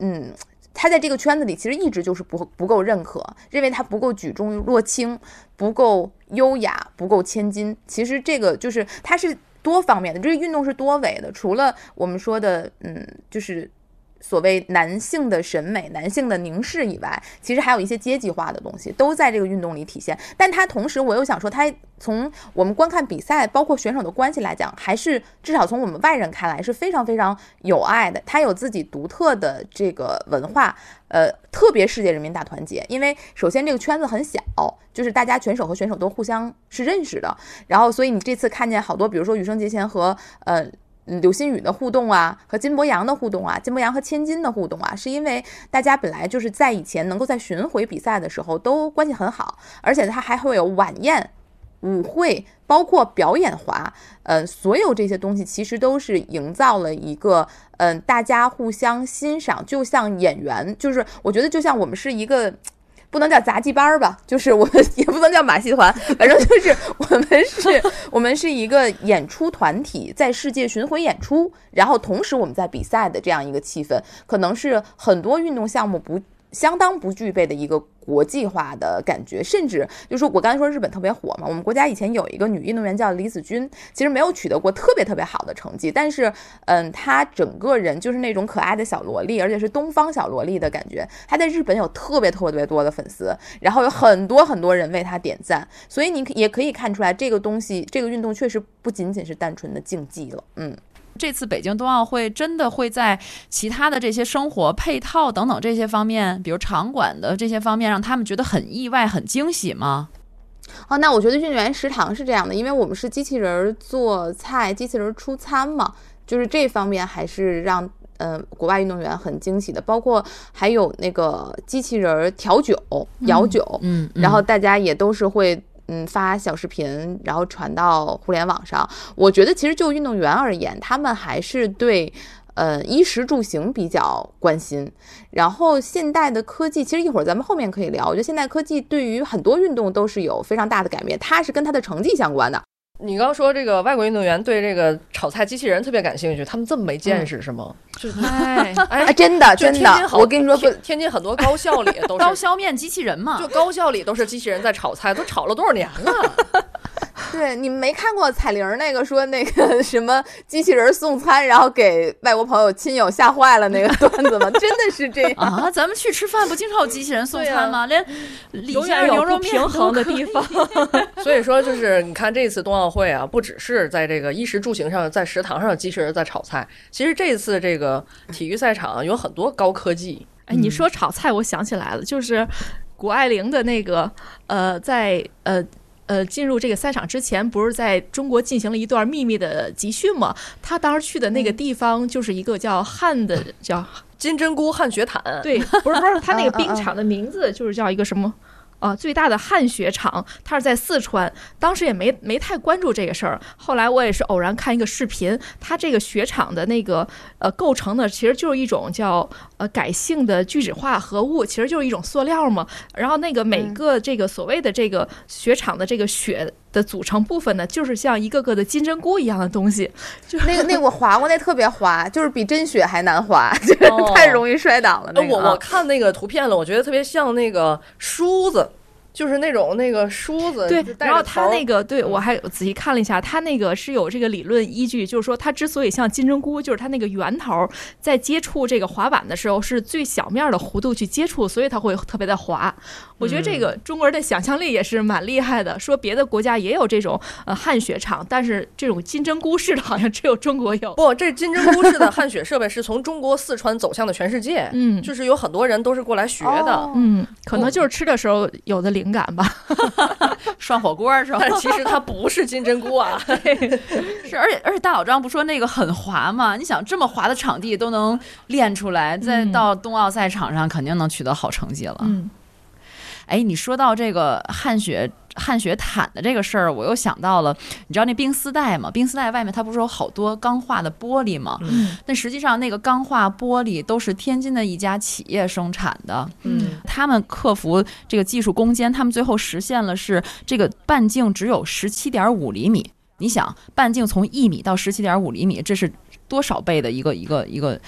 嗯，他在这个圈子里其实一直就是不不够认可，认为他不够举重若轻，不够优雅，不够千金。其实这个就是他是多方面的，这个运动是多维的，除了我们说的，嗯，就是。所谓男性的审美、男性的凝视以外，其实还有一些阶级化的东西都在这个运动里体现。但它同时，我又想说，它从我们观看比赛，包括选手的关系来讲，还是至少从我们外人看来是非常非常有爱的。它有自己独特的这个文化，呃，特别世界人民大团结。因为首先这个圈子很小，就是大家选手和选手都互相是认识的。然后，所以你这次看见好多，比如说羽生结弦和呃。刘星宇的互动啊，和金博洋的互动啊，金博洋和千金的互动啊，是因为大家本来就是在以前能够在巡回比赛的时候都关系很好，而且他还会有晚宴、舞会，包括表演滑，嗯、呃，所有这些东西其实都是营造了一个嗯、大家互相欣赏，就像演员，就是我觉得就像我们是一个。不能叫杂技班儿吧，就是我们也不能叫马戏团，反正就是我们是，我们是一个演出团体，在世界巡回演出，然后同时我们在比赛的这样一个气氛，可能是很多运动项目不相当不具备的一个国际化的感觉，甚至就是说我刚才说日本特别火嘛，我们国家以前有一个女运动员叫李子君，其实没有取得过特别特别好的成绩，但是嗯，她整个人就是那种可爱的小萝莉，而且是东方小萝莉的感觉。她在日本有特别特别多的粉丝，然后有很多很多人为她点赞，所以你也可以看出来，这个东西这个运动确实不仅仅是单纯的竞技了，嗯。
这次北京冬奥会真的会在其他的这些生活配套等等这些方面，比如场馆的这些方面，让他们觉得很意外、很惊喜吗？
哦，那我觉得运动员食堂是这样的，因为我们是机器人做菜、机器人出餐嘛，就是这方面还是让嗯国外运动员很惊喜的，包括还有那个机器人调酒、摇酒，
嗯，
然后大家也都是会。嗯，发小视频，然后传到互联网上。我觉得其实就运动员而言，他们还是对呃衣食住行比较关心。然后现代的科技，其实一会儿咱们后面可以聊。我觉得现代科技对于很多运动都是有非常大的改变，它是跟它的成绩相关的。
你刚说这个外国运动员对这个炒菜机器人特别感兴趣，他们这么没见识是吗？就是
哎哎，真的真的，我跟你说，
天天津很多高校里都是
刀削面机器人嘛，
就高校里都是机器人在炒菜，都炒了多少年了。
对，你没看过彩铃那个说那个什么机器人送餐，然后给外国朋友亲友吓坏了那个段子吗？真的是这样
啊！咱们去吃饭不经常有机器人送餐吗？连
永远有不平衡的地方。
所以说，就是你看这次冬奥会啊，不只是在这个衣食住行上，在食堂上机器人在炒菜，其实这次这个体育赛场有很多高科技。
哎，你说炒菜，我想起来了，就是谷爱凌的那个呃，在呃。呃，进入这个赛场之前，不是在中国进行了一段秘密的集训吗？他当时去的那个地方就是一个叫汉的，叫
金针菇汉学坦。
对，不是不是，他那个冰场的名字就是叫一个什么？啊，最大的汗雪场，它是在四川，当时也没没太关注这个事儿。后来我也是偶然看一个视频，它这个雪场的那个呃构成的，其实就是一种叫呃改性的聚酯化合物，其实就是一种塑料嘛。然后那个每个这个所谓的这个雪场的这个雪的组成部分呢，就是像一个个的金针菇一样的东西。就
那个那我滑过，那特别滑，就是比真雪还难滑，就是太容易摔倒了。那
我我看那个图片了，我觉得特别像那个梳子。就是那种那个梳子，
对，然后他那个，对我还仔细看了一下，他那个是有这个理论依据，就是说它之所以像金针菇，就是它那个圆头在接触这个滑板的时候是最小面的弧度去接触，所以它会特别的滑。我觉得这个中国人的想象力也是蛮厉害的，说别的国家也有这种呃汗雪场，但是这种金针菇式的好像只有中国有。
不，这 金针菇式的汗雪设备是从中国四川走向的全世界，
嗯，
就是有很多人都是过来学的，
嗯，可能就是吃的时候有的灵。感吧，
涮火锅是吧？
其实它不是金针菇啊，
是而且而且大老张不说那个很滑吗？你想这么滑的场地都能练出来，再到冬奥赛场上肯定能取得好成绩了。
嗯，
哎，你说到这个汗血。汗血毯的这个事儿，我又想到了，你知道那冰丝带吗？冰丝带外面它不是有好多钢化的玻璃吗？
嗯，
但实际上那个钢化玻璃都是天津的一家企业生产的。
嗯，
他们克服这个技术攻坚，他们最后实现了是这个半径只有十七点五厘米。你想，半径从一米到十七点五厘米，这是多少倍的一个一个一个？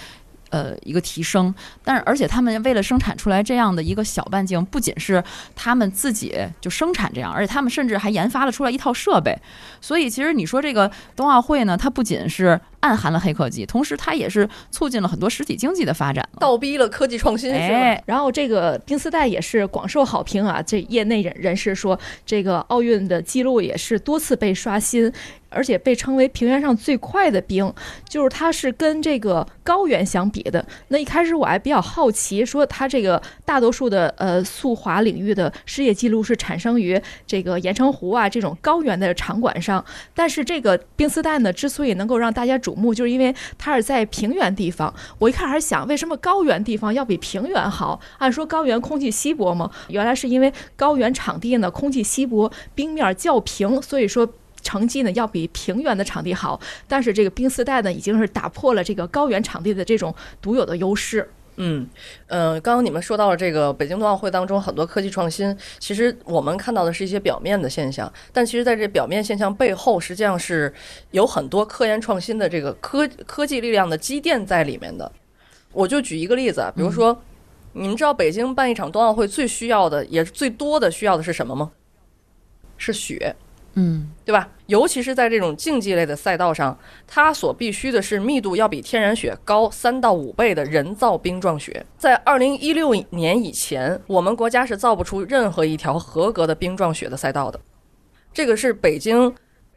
呃，一个提升，但是而且他们为了生产出来这样的一个小半径，不仅是他们自己就生产这样，而且他们甚至还研发了出来一套设备。所以其实你说这个冬奥会呢，它不仅是暗含了黑科技，同时它也是促进了很多实体经济的发展，
倒逼了科技创新。
哎，
然后这个冰丝带也是广受好评啊，这业内人人士说，这个奥运的记录也是多次被刷新。而且被称为平原上最快的冰，就是它是跟这个高原相比的。那一开始我还比较好奇，说它这个大多数的呃速滑领域的世界纪录是产生于这个盐城湖啊这种高原的场馆上，但是这个冰丝带呢之所以能够让大家瞩目，就是因为它是在平原地方。我一开始还想，为什么高原地方要比平原好？按说高原空气稀薄嘛？原来是因为高原场地呢空气稀薄，冰面较平，所以说。成绩呢要比平原的场地好，但是这个冰丝带呢已经是打破了这个高原场地的这种独有的优势。
嗯，呃，刚刚你们说到了这个北京冬奥会当中很多科技创新，其实我们看到的是一些表面的现象，但其实在这表面现象背后，实际上是有很多科研创新的这个科科技力量的积淀在里面的。我就举一个例子，比如说。你们知道北京办一场冬奥会最需要的，也是最多的需要的是什么吗？是雪。
嗯
对吧？尤其是在这种竞技类的赛道上，它所必须的是密度要比天然雪高三到五倍的人造冰状雪。在二零一六年以前，我们国家是造不出任何一条合格的冰状雪的赛道的。这个是北京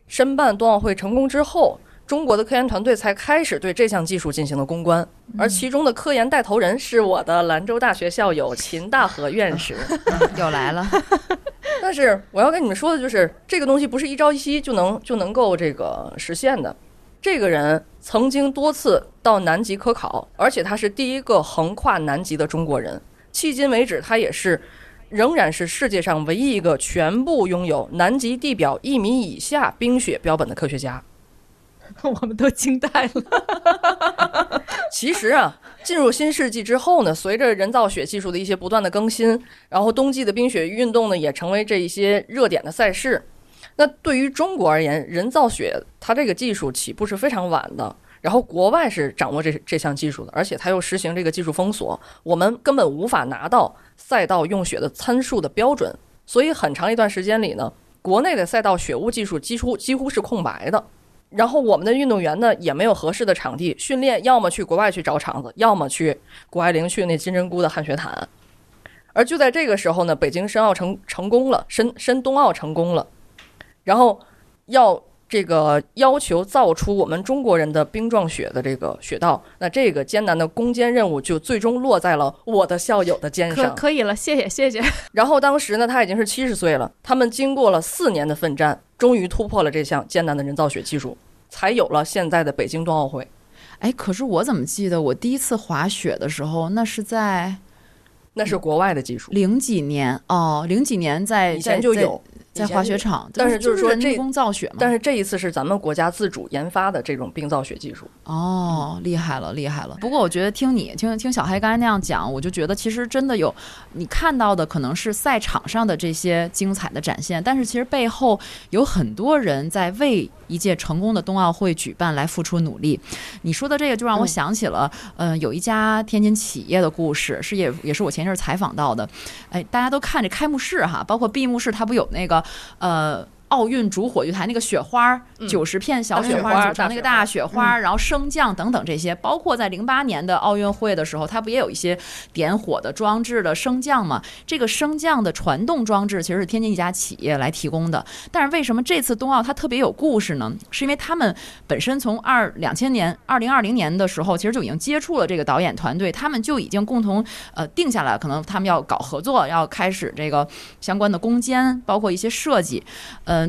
申办冬奥会成功之后，中国的科研团队才开始对这项技术进行了攻关，而其中的科研带头人是我的兰州大学校友秦大河院士。
又来了，
但是我要跟你们说的就是，这个东西不是一朝一夕就能就能够这个实现的。这个人曾经多次到南极科考，而且他是第一个横跨南极的中国人。迄今为止，他也是仍然是世界上唯一一个全部拥有南极地表一米以下冰雪标本的科学家。
我们都惊呆了。
其实啊，进入新世纪之后呢，随着人造雪技术的一些不断的更新，然后冬季的冰雪运动呢，也成为这一些热点的赛事。那对于中国而言，人造雪它这个技术起步是非常晚的，然后国外是掌握这这项技术的，而且它又实行这个技术封锁，我们根本无法拿到赛道用雪的参数的标准，所以很长一段时间里呢，国内的赛道雪雾技术几乎几乎是空白的。然后我们的运动员呢也没有合适的场地训练，要么去国外去找场子，要么去谷爱凌去那金针菇的汉学坛。而就在这个时候呢，北京申奥成成功了，申申冬奥成功了，然后要这个要求造出我们中国人的冰状雪的这个雪道，那这个艰难的攻坚任务就最终落在了我的校友的肩
可
上。
可以了，谢谢谢谢。
然后当时呢，他已经是七十岁了，他们经过了四年的奋战，终于突破了这项艰难的人造雪技术，才有了现在的北京冬奥会。
哎，可是我怎么记得我第一次滑雪的时候，那是在
那是国外的技术，
零几年哦，零几年在
以前就有，
在在滑雪场，
但是就是说这
人工造雪嘛。
但是这一次是咱们国家自主研发的这种冰造雪技术。
哦，厉害了，厉害了。不过我觉得听你听听小黑刚才那样讲，我就觉得其实真的有你看到的可能是赛场上的这些精彩的展现，但是其实背后有很多人在为一届成功的冬奥会举办来付出努力。你说的这个就让我
嗯
想起了，嗯、有一家天津企业的故事，是也也是我前一阵儿采访到的。哎，大家都看这开幕式哈，包括闭幕式，它不有那个呃。奥运主火炬台那个雪花，
嗯
九十片小
雪花
组成那个大
大
雪花，然后升降等等这些，包括在零八年的奥运会的时候，它不也有一些点火的装置的升降吗？这个升降的传动装置其实是天津一家企业来提供的。但是为什么这次冬奥它特别有故事呢？是因为他们本身从二两千年、二零二零年的时候，其实就已经接触了这个导演团队，他们就已经共同呃定下来，可能他们要搞合作，要开始这个相关的攻坚，包括一些设计。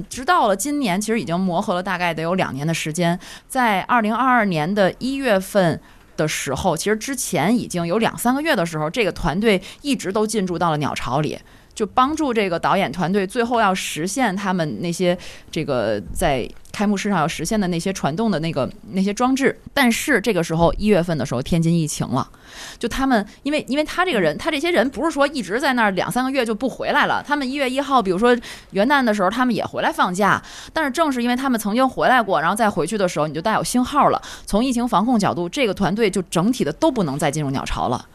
直到了今年，其实已经磨合了大概得有两年的时间，在二零二二年的一月份。的时候，其实之前已经有两三个月的时候，这个团队一直都进驻到了鸟巢里，就帮助这个导演团队最后要实现他们那些这个在开幕式上要实现的那些传动的那个那些装置。但是这个时候一月份的时候，天津疫情了，就他们因为因为他这个人，他这些人不是说一直在那儿两三个月就不回来了，他们一月一号，比如说元旦的时候，他们也回来放假。但是正是因为他们曾经回来过，然后再回去的时候，你就带有星号了。从疫情防控角度，这个团队就整体的都不能再进入鸟巢了。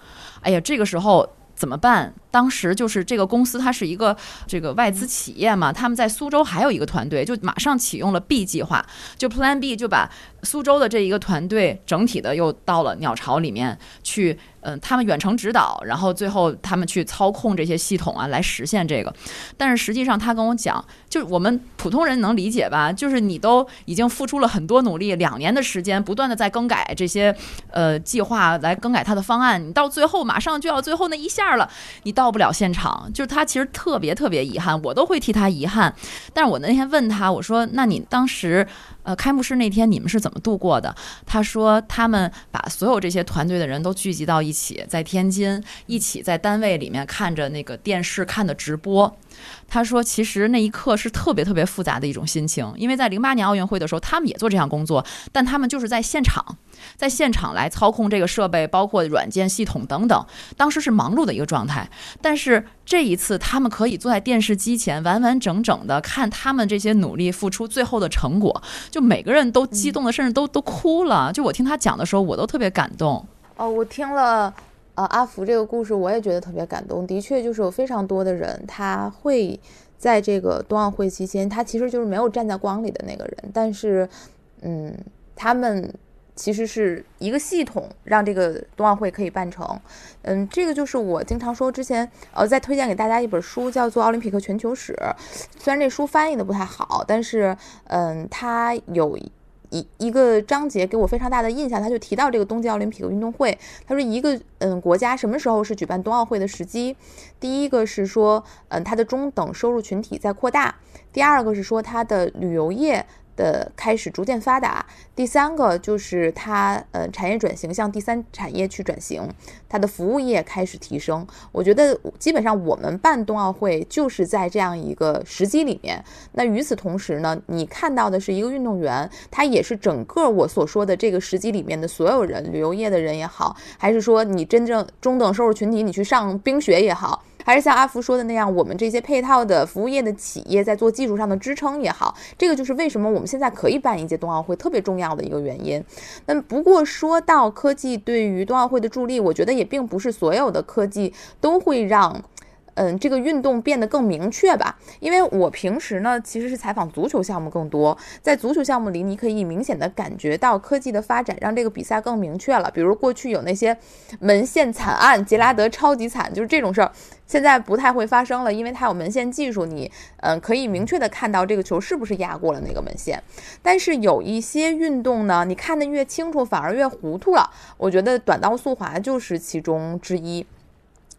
哎呀，这个时候怎么办？当时就是这个公司，它是一个这个外资企业嘛，他们在苏州还有一个团队，就马上启用了 B 计划，就 Plan B，就把苏州的这一个团队整体的又到了鸟巢里面去，嗯、他们远程指导，然后最后他们去操控这些系统啊，来实现这个。但是实际上，他跟我讲，就是我们普通人能理解吧？就是你都已经付出了很多努力，两年的时间，不断的在更改这些呃计划，来更改他的方案，你到最后马上就要最后那一下了，你到不了现场，就是他其实特别特别遗憾，我都会替他遗憾。但是我那天问他，我说：“那你当时呃开幕式那天你们是怎么度过的？”他说：“他们把所有这些团队的人都聚集到一起，在天津一起在单位里面看着那个电视看的直播。”他说：“其实那一刻是特别特别复杂的一种心情，因为在零八年奥运会的时候，他们也做这项工作，但他们就是在现场，在现场来操控这个设备，包括软件系统等等，当时是忙碌的一个状态。但是这一次，他们可以坐在电视机前，完完整整的看他们这些努力付出最后的成果，就每个人都激动的，甚至都都哭了。就我听他讲的时候，我都特别感动。
哦，我听了。呃，阿福这个故事我也觉得特别感动。的确，就是有非常多的人，他会在这个冬奥会期间，他其实就是没有站在光里的那个人，但是，嗯，他们其实是一个系统，让这个冬奥会可以办成。嗯，这个就是我经常说，之前呃，在推荐给大家一本书，叫做《奥林匹克全球史》。虽然这书翻译的不太好，但是，嗯，它有。一一个章节给我非常大的印象，他就提到这个冬季奥林匹克运动会。他说，一个嗯国家什么时候是举办冬奥会的时机？第一个是说，嗯，它的中等收入群体在扩大；第二个是说，它的旅游业。的开始逐渐发达。第三个就是它，呃，产业转型向第三产业去转型，它的服务业开始提升。我觉得基本上我们办冬奥会就是在这样一个时机里面。那与此同时呢，你看到的是一个运动员，他也是整个我所说的这个时机里面的所有人，旅游业的人也好，还是说你真正中等收入群体，你去上冰雪也好。还是像阿福说的那样，我们这些配套的服务业的企业在做技术上的支撑也好，这个就是为什么我们现在可以办一届冬奥会特别重要的一个原因。那不过说到科技对于冬奥会的助力，我觉得也并不是所有的科技都会让。嗯，这个运动变得更明确吧？因为我平时呢，其实是采访足球项目更多，在足球项目里，你可以明显的感觉到科技的发展让这个比赛更明确了。比如过去有那些门线惨案，杰拉德超级惨，就是这种事儿，现在不太会发生了，因为它有门线技术，你嗯可以明确的看到这个球是不是压过了那个门线。但是有一些运动呢，你看得越清楚，反而越糊涂了。我觉得短道速滑就是其中之一。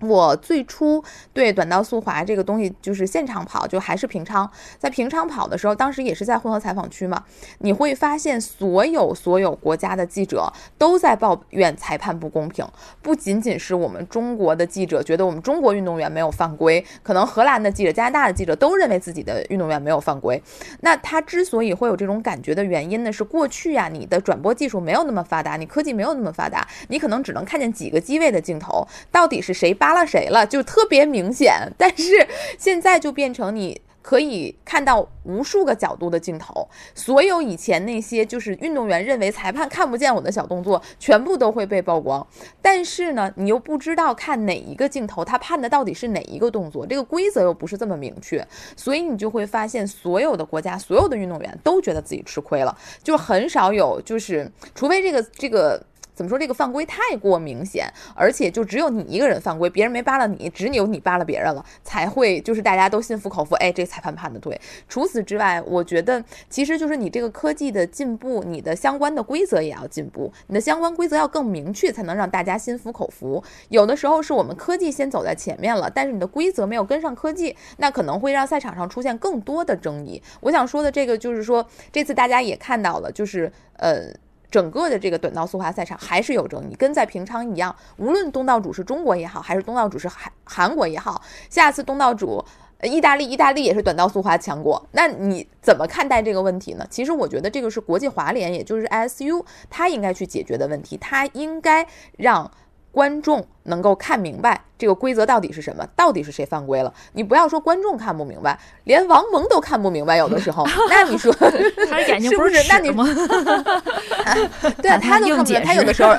我最初对短道速滑这个东西就是现场跑，就还是平昌。在平昌跑的时候，当时也是在混合采访区嘛，你会发现所有所有国家的记者都在抱怨裁判不公平。不仅仅是我们中国的记者觉得我们中国运动员没有犯规，可能荷兰的记者、加拿大的记者都认为自己的运动员没有犯规。那他之所以会有这种感觉的原因呢，是过去呀，你的转播技术没有那么发达，你科技没有那么发达，你可能只能看见几个机位的镜头，到底是谁扒。扒了谁了，就特别明显。但是现在就变成你可以看到无数个角度的镜头，所有以前那些就是运动员认为裁判看不见我的小动作，全部都会被曝光。但是呢，你又不知道看哪一个镜头，他判的到底是哪一个动作，这个规则又不是这么明确，所以你就会发现，所有的国家、所有的运动员都觉得自己吃亏了，就很少有就是，除非这个这个。怎么说这个犯规太过明显，而且就只有你一个人犯规，别人没扒拉你，只有你扒拉别人了，才会就是大家都心服口服。哎，这裁判判的对。除此之外，我觉得其实就是你这个科技的进步，你的相关的规则也要进步，你的相关规则要更明确，才能让大家心服口服。有的时候是我们科技先走在前面了，但是你的规则没有跟上科技，那可能会让赛场上出现更多的争议。我想说的这个就是说，这次大家也看到了，就是呃。整个的这个短道速滑赛场还是有争议，跟在平昌一样，无论东道主是中国也好，还是东道主是韩韩国也好，下次东道主意大利，意大利也是短道速滑强国，那你怎么看待这个问题呢？其实我觉得这个是国际滑联，也就是 ISU，它应该去解决的问题，它应该让。观众能够看明白这个规则到底是什么，到底是谁犯规了？你不要说观众看不明白，连王蒙都看不明白。有的时候，那你说
他眼睛不是
那你 对啊，他都看不明白。他有的时候，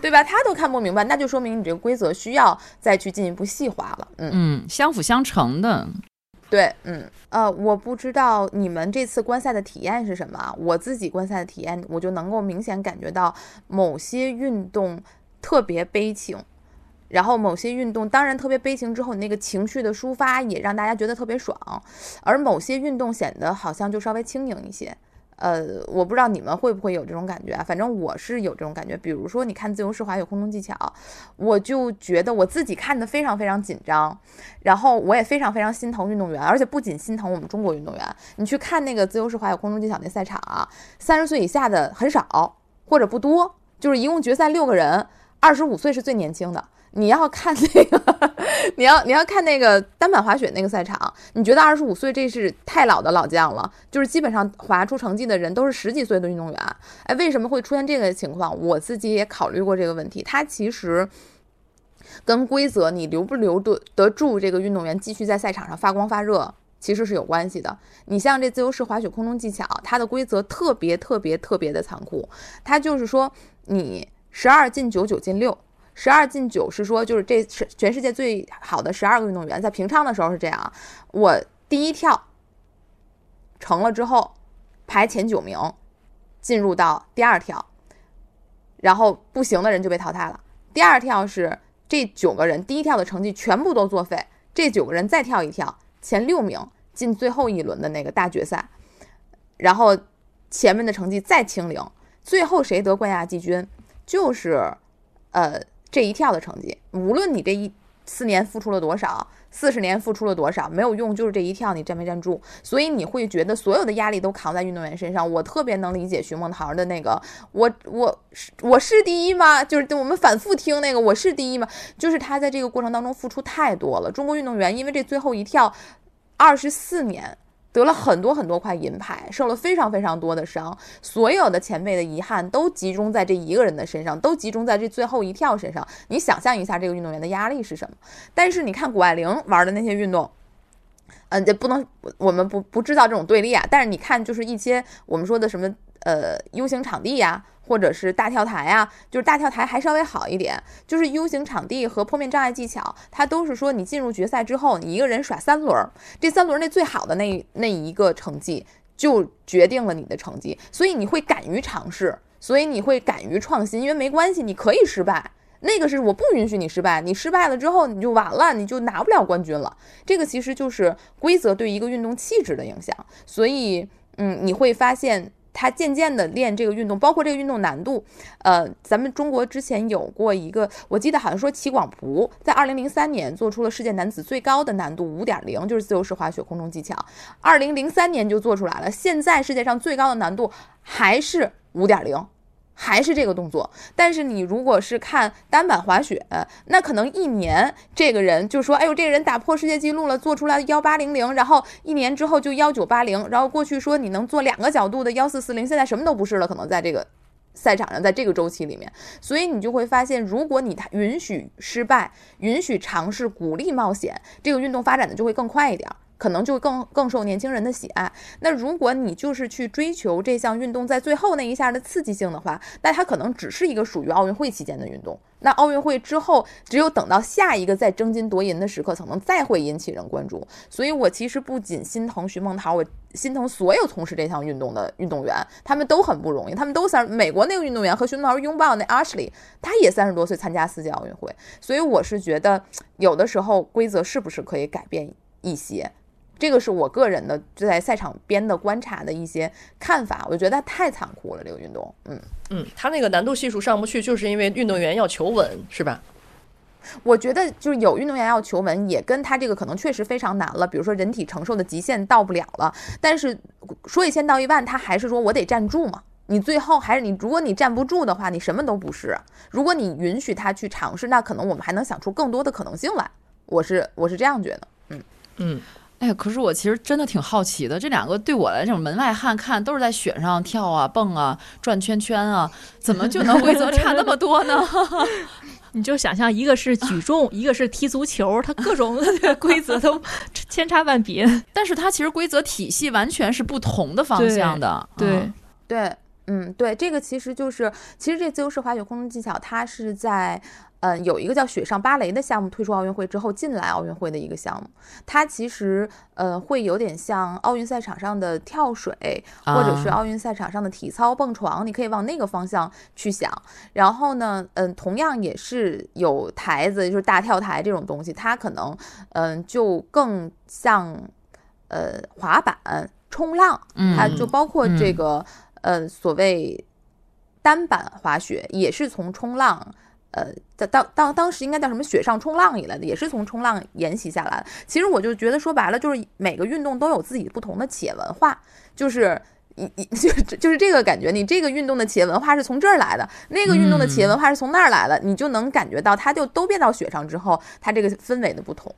对吧？他都看不明白，那就说明你这个规则需要再去进一步细化了。嗯
嗯，相辅相成的。
对，嗯，呃，我不知道你们这次观赛的体验是什么。我自己观赛的体验，我就能够明显感觉到某些运动特别悲情，然后某些运动当然特别悲情之后，你那个情绪的抒发也让大家觉得特别爽，而某些运动显得好像就稍微轻盈一些。呃，我不知道你们会不会有这种感觉啊？反正我是有这种感觉。比如说，你看自由式滑雪空中技巧，我就觉得我自己看的非常非常紧张，然后我也非常非常心疼运动员，而且不仅心疼我们中国运动员。你去看那个自由式滑雪空中技巧那赛场啊，三十岁以下的很少或者不多，就是一共决赛六个人，二十五岁是最年轻的。你要看那个，你要你要看那个单板滑雪那个赛场，你觉得二十五岁这是太老的老将了？就是基本上滑出成绩的人都是十几岁的运动员。哎，为什么会出现这个情况？我自己也考虑过这个问题。它其实跟规则你留不留得得住这个运动员继续在赛场上发光发热，其实是有关系的。你像这自由式滑雪空中技巧，它的规则特别特别特别的残酷。它就是说，你十二进九九进六。十二进九是说就是这是全世界最好的十二个运动员，在平昌的时候是这样，我第一跳成了之后排前九名，进入到第二跳，然后不行的人就被淘汰了。第二跳是这九个人第一跳的成绩全部都作废，这九个人再跳一跳，前六名进最后一轮的那个大决赛，然后前面的成绩再清零，最后谁得冠亚季军，就是呃这一跳的成绩，无论你这一四年付出了多少。四十年付出了多少没有用，就是这一跳你站没站住，所以你会觉得所有的压力都扛在运动员身上。我特别能理解徐梦桃的那个，我我是我是第一吗？就是我们反复听那个我是第一吗？就是他在这个过程当中付出太多了。中国运动员因为这最后一跳，二十四年。得了很多很多块银牌，受了非常非常多的伤，所有的前辈的遗憾都集中在这一个人的身上，都集中在这最后一跳身上。你想象一下这个运动员的压力是什么？但是你看谷爱凌玩的那些运动，嗯，这不能我们不不制造这种对立啊。但是你看，就是一些我们说的什么呃 U 型场地呀。或者是大跳台啊，就是大跳台还稍微好一点，就是 U 型场地和坡面障碍技巧，它都是说你进入决赛之后，你一个人耍三轮，这三轮那最好的那那一个成绩就决定了你的成绩，所以你会敢于尝试，所以你会敢于创新，因为没关系，你可以失败，那个是我不允许你失败，你失败了之后你就完了，你就拿不了冠军了，这个其实就是规则对一个运动气质的影响，所以嗯，你会发现。他渐渐的练这个运动，包括这个运动难度，呃，咱们中国之前有过一个，我记得好像说齐广璞在二零零三年做出了世界男子最高的难度五点零，就是自由式滑雪空中技巧，二零零三年就做出来了，现在世界上最高的难度还是五点零。还是这个动作，但是你如果是看单板滑雪，那可能一年这个人就说，哎呦，这个人打破世界纪录了，做出来幺八零零，然后一年之后就幺九八零，然后过去说你能做两个角度的幺四四零，现在什么都不是了，可能在这个赛场上，在这个周期里面，所以你就会发现，如果你允许失败，允许尝试，鼓励冒险，这个运动发展的就会更快一点。可能就更更受年轻人的喜爱。那如果你就是去追求这项运动在最后那一下的刺激性的话，那它可能只是一个属于奥运会期间的运动。那奥运会之后，只有等到下一个再争金夺银的时刻，可能再会引起人关注。所以我其实不仅心疼徐梦桃，我心疼所有从事这项运动的运动员，他们都很不容易。他们都三，美国那个运动员和徐梦桃拥抱那 Ashley，他也三十多岁参加四届奥运会。所以我是觉得，有的时候规则是不是可以改变一些？这个是我个人的就在赛场边的观察的一些看法，我觉得太残酷了，这个运动。嗯
嗯，他那个难度系数上不去，就是因为运动员要求稳，是吧？
我觉得就是有运动员要求稳，也跟他这个可能确实非常难了，比如说人体承受的极限到不了了。但是说一千道一万，他还是说我得站住嘛。你最后还是你，如果你站不住的话，你什么都不是。如果你允许他去尝试，那可能我们还能想出更多的可能性来。我是我是这样觉得。嗯
嗯。
哎，可是我其实真的挺好奇的，这两个对我来这种门外汉看都是在雪上跳啊、蹦啊、转圈圈啊，怎么就能规则差那么多呢？
你就想象，一个是举重，一个是踢足球，它各种规则都千差万别，
但是它其实规则体系完全是不同的方向的。
对
对，嗯，对，这个其实就是，其实这自由式滑雪空中技巧，它是在。嗯，有一个叫雪上芭蕾的项目退出奥运会之后进来奥运会的一个项目，它其实呃会有点像奥运赛场上的跳水，或者是奥运赛场上的体操蹦床，你可以往那个方向去想。然后呢，嗯，同样也是有台子，就是大跳台这种东西，它可能嗯就更像呃滑板、冲浪，它就包括这个呃所谓单板滑雪，也是从冲浪。呃，在当当当时应该叫什么雪上冲浪以来的，也是从冲浪沿袭下来的。其实我就觉得说白了，就是每个运动都有自己不同的企业文化，就是一一 就就是这个感觉。你这个运动的企业文化是从这儿来的，那个运动的企业文化是从那儿来的，你就能感觉到它就都变到雪上之后，它这个氛围的不同。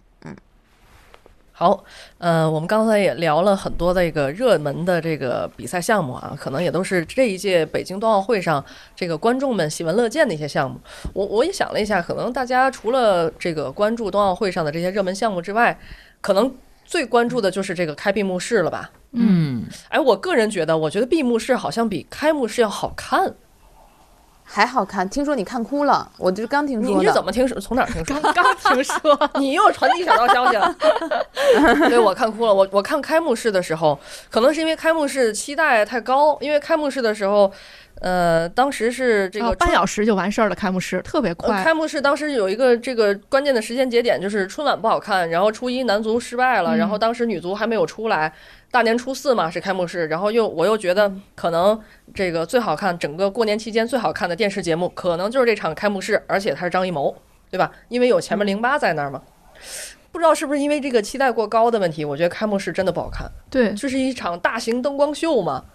嗯。
好，呃，我们刚才也聊了很多这个热门的这个比赛项目啊，可能也都是这一届北京冬奥会上这个观众们喜闻乐见的一些项目。我我也想了一下，可能大家除了这个关注冬奥会上的这些热门项目之外，可能最关注的就是这个开闭幕式了吧？
嗯，
哎，我个人觉得，我觉得闭幕式好像比开幕式要好看。
还好看。听说你看哭了，我就刚听说。
你是怎么听说？从哪儿听说？
刚刚听说，
你又传递小道消息了。对，我看哭了。我我看开幕式的时候，可能是因为开幕式期待太高，因为开幕式的时候，呃，当时是这个
啊半
春
小时就完事儿了，开幕式特别
呃
快。
开幕式当时有一个这个关键的时间节点，就是春晚不好看，然后初一男足失败了，
嗯
然后当时女足还没有出来，大年初四嘛是开幕式，然后又我又觉得可能这个最好看，整个过年期间最好看的电视节目，可能就是这场开幕式，而且他是张艺谋，对吧？因为有前面零八在那儿嘛。不知道是不是因为这个期待过高的问题，我觉得开幕式真的不好看。
对，
就是一场大型灯光秀嘛。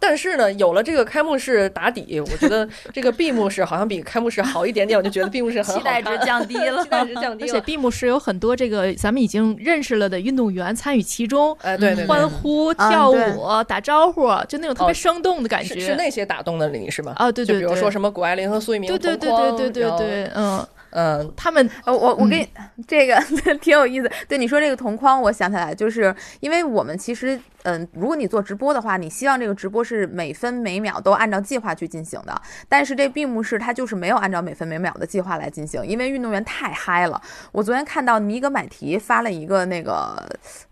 但是呢，有了这个开幕式打底，我觉得 这个闭幕式好像比开幕式好一点点，我就觉得闭幕式很好
期待值降低了
期。待值降低了
而且。闭幕式有很多这个咱们已经认识了的运动员参与其中，
哎，对对对，
欢呼、
啊
跳
对
舞、打招呼，就那种特别
哦
生动的感觉。
是是那些打动的你是吗？
啊，对对对，
就比如说什么谷爱凌和苏翊鸣
对对对对对对对，嗯，
嗯，
他们
呃，我我给你、这个 挺有意思。对你说这个同框，我想起来，就是因为我们其实，嗯，如果你做直播的话，你希望这个直播是每分每秒都按照计划去进行的。但是这闭幕式它就是没有按照每分每秒的计划来进行，因为运动员太嗨了。我昨天看到尼格买提发了一个那个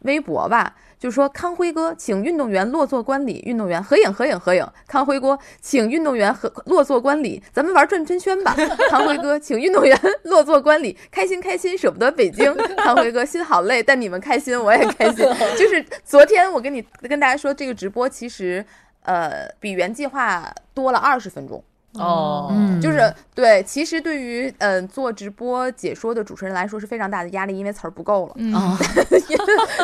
微博吧。就说康辉哥，请运动员落座观礼，运动员合影合影合影。康辉哥，请运动员合落座观礼，咱们玩转圈圈吧。康辉哥，请运动员落座观礼，开心开心，舍不得北京。康辉哥，心好累，但你们开心，我也开心。就是昨天我跟你跟大家说，这个直播其实呃比原计划多了二十分钟。
哦，
嗯，
就是对，其实对于嗯、呃做直播解说的主持人来说是非常大的压力，因为词儿不够了。
嗯，
哦，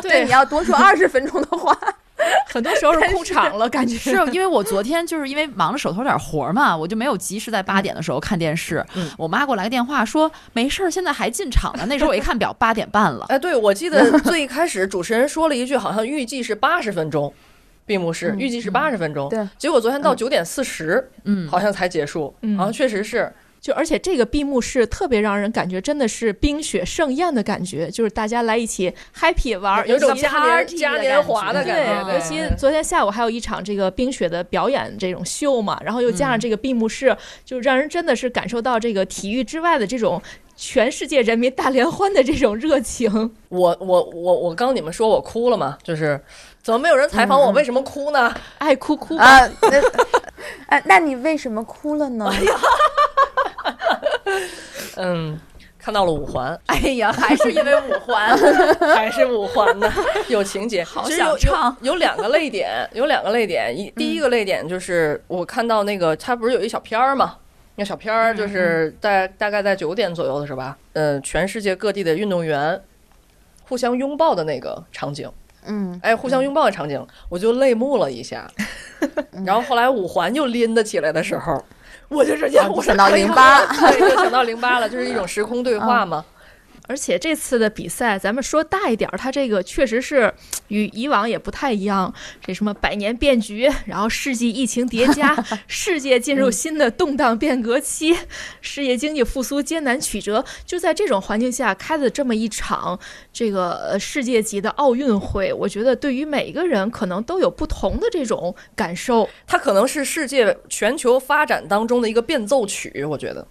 对，你要多说二十分钟的话，
很多时候是空场了，感觉
是因为我昨天就是因为忙着手头点活儿嘛，我就没有及时在八点的时候看电视。
嗯
我妈给我来个电话说没事儿，现在还进场呢。那时候我一看表，八点半了。
哎，对，我记得最一开始主持人说了一句，好像预计是八十分钟，闭幕式
嗯
预计是八十分钟，
对，
结果昨天到
嗯。
九点四十，
嗯，
好像才结束，
嗯。
好像确实是，
就而且这个闭幕式特别让人感觉真的是冰雪盛宴的感觉，就是大家来一起 happy 玩儿，
有种嘉年嘉年华的感觉，
对，尤其昨天下午还有一场这个冰雪的表演这种秀嘛，然后又加上
嗯
这个闭幕式，就让人真的是感受到这个体育之外的这种全世界人民大联欢的这种热情。
我我我我刚你们说我哭了嘛，就是怎么没有人采访我为什么哭呢？
爱哭哭吧，
啊，那 啊，那你为什么哭了呢？
嗯，看到了五环，
哎呀，还是因为五环。
还是五环呢，有情节，
好想唱
有有两个泪点，有两个泪点。一第一个泪点就是我看到那个，它不是有一小片儿嘛？那小片儿就是在大概在九点左右的是吧？呃，全世界各地的运动员互相拥抱的那个场景，
嗯，
哎，互相拥抱的场景，我就泪目了一下。然后后来五环又拎得起来的时候，我就直接
想到
哎呀
08
对，就想到零八了，就是一种时空对话嘛。
而且这次的比赛，咱们说大一点儿，它这个确实是与以往也不太一样。这什么百年变局，然后世纪疫情叠加，世界进入新的动荡变革期，世界经济复苏艰难曲折。就在这种环境下开的这么一场这个呃世界级的奥运会，我觉得对于每个人可能都有不同的这种感受。
它可能是世界全球发展当中的一个变奏曲，我觉得。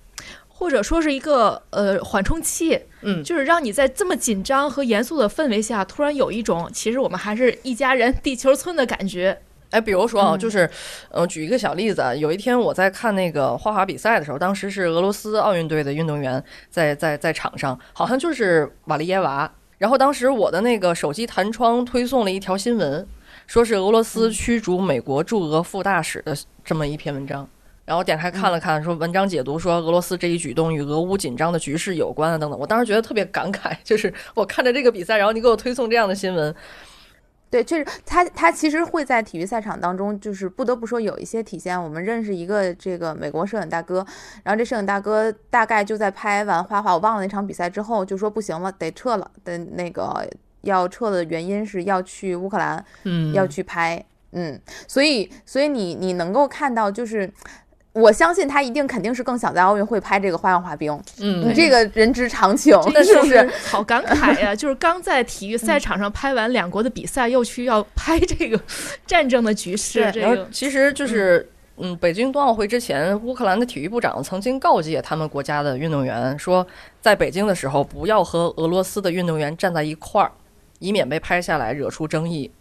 或者说是一个呃缓冲期，
嗯，
就是让你在这么紧张和严肃的氛围下，突然有一种其实我们还是一家人、地球村的感觉。
哎，比如说啊，
嗯
就是，呃，举一个小例子啊，有一天我在看那个花滑比赛的时候，当时是俄罗斯奥运队的运动员在在在场上，好像就是瓦利耶娃。然后当时我的那个手机弹窗推送了一条新闻，说是俄罗斯驱逐美国驻俄副大使的这么一篇文章。然后点开看了看，说文章解读说俄罗斯这一举动与俄乌紧张的局势有关啊等等。我当时觉得特别感慨，就是我看着这个比赛，然后你给我推送这样的新闻，
对，确实，他他其实会在体育赛场当中，就是不得不说有一些体现。我们认识一个这个美国摄影大哥，然后这摄影大哥大概就在拍完花花，我忘了那场比赛之后，就说不行了，得撤了的那个要撤的原因是要去乌克兰，
嗯
要去拍，嗯，所以所以你你能够看到就是。我相信他一定肯定是更想在奥运会拍这个花样滑冰，
嗯
你这个人之常情，
这
是不是？
好感慨呀、就是刚在体育赛场上拍完两国的比赛，又去要拍这个 战争的局势，这
然后
个
其实就是嗯，北京冬奥会之前，乌克兰的体育部长曾经告诫他们国家的运动员说，在北京的时候不要和俄罗斯的运动员站在一块儿，以免被拍下来惹出争议。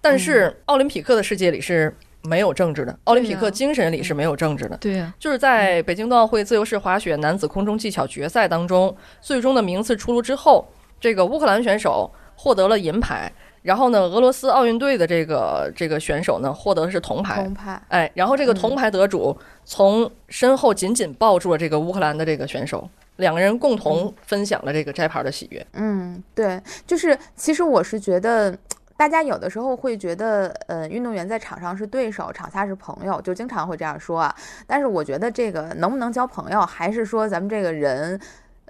但是奥林匹克的世界里是没有政治的，奥林匹克精神里是没有政治的。
对呀、
就是在北京冬奥会自由式滑雪男子空中技巧决赛当中，最终的名次出炉之后，这个乌克兰选手获得了银牌，然后呢，俄罗斯奥运队的这个这个选手呢获得的是铜牌。
铜牌，
哎，然后这个铜牌得主从身后紧紧抱住了这个乌克兰的这个选手，两个人共同分享了这个摘牌的喜悦。
嗯，对，就是其实我是觉得。大家有的时候会觉得，呃，运动员在场上是对手，场下是朋友，就经常会这样说啊。但是我觉得这个能不能交朋友，还是说咱们这个人，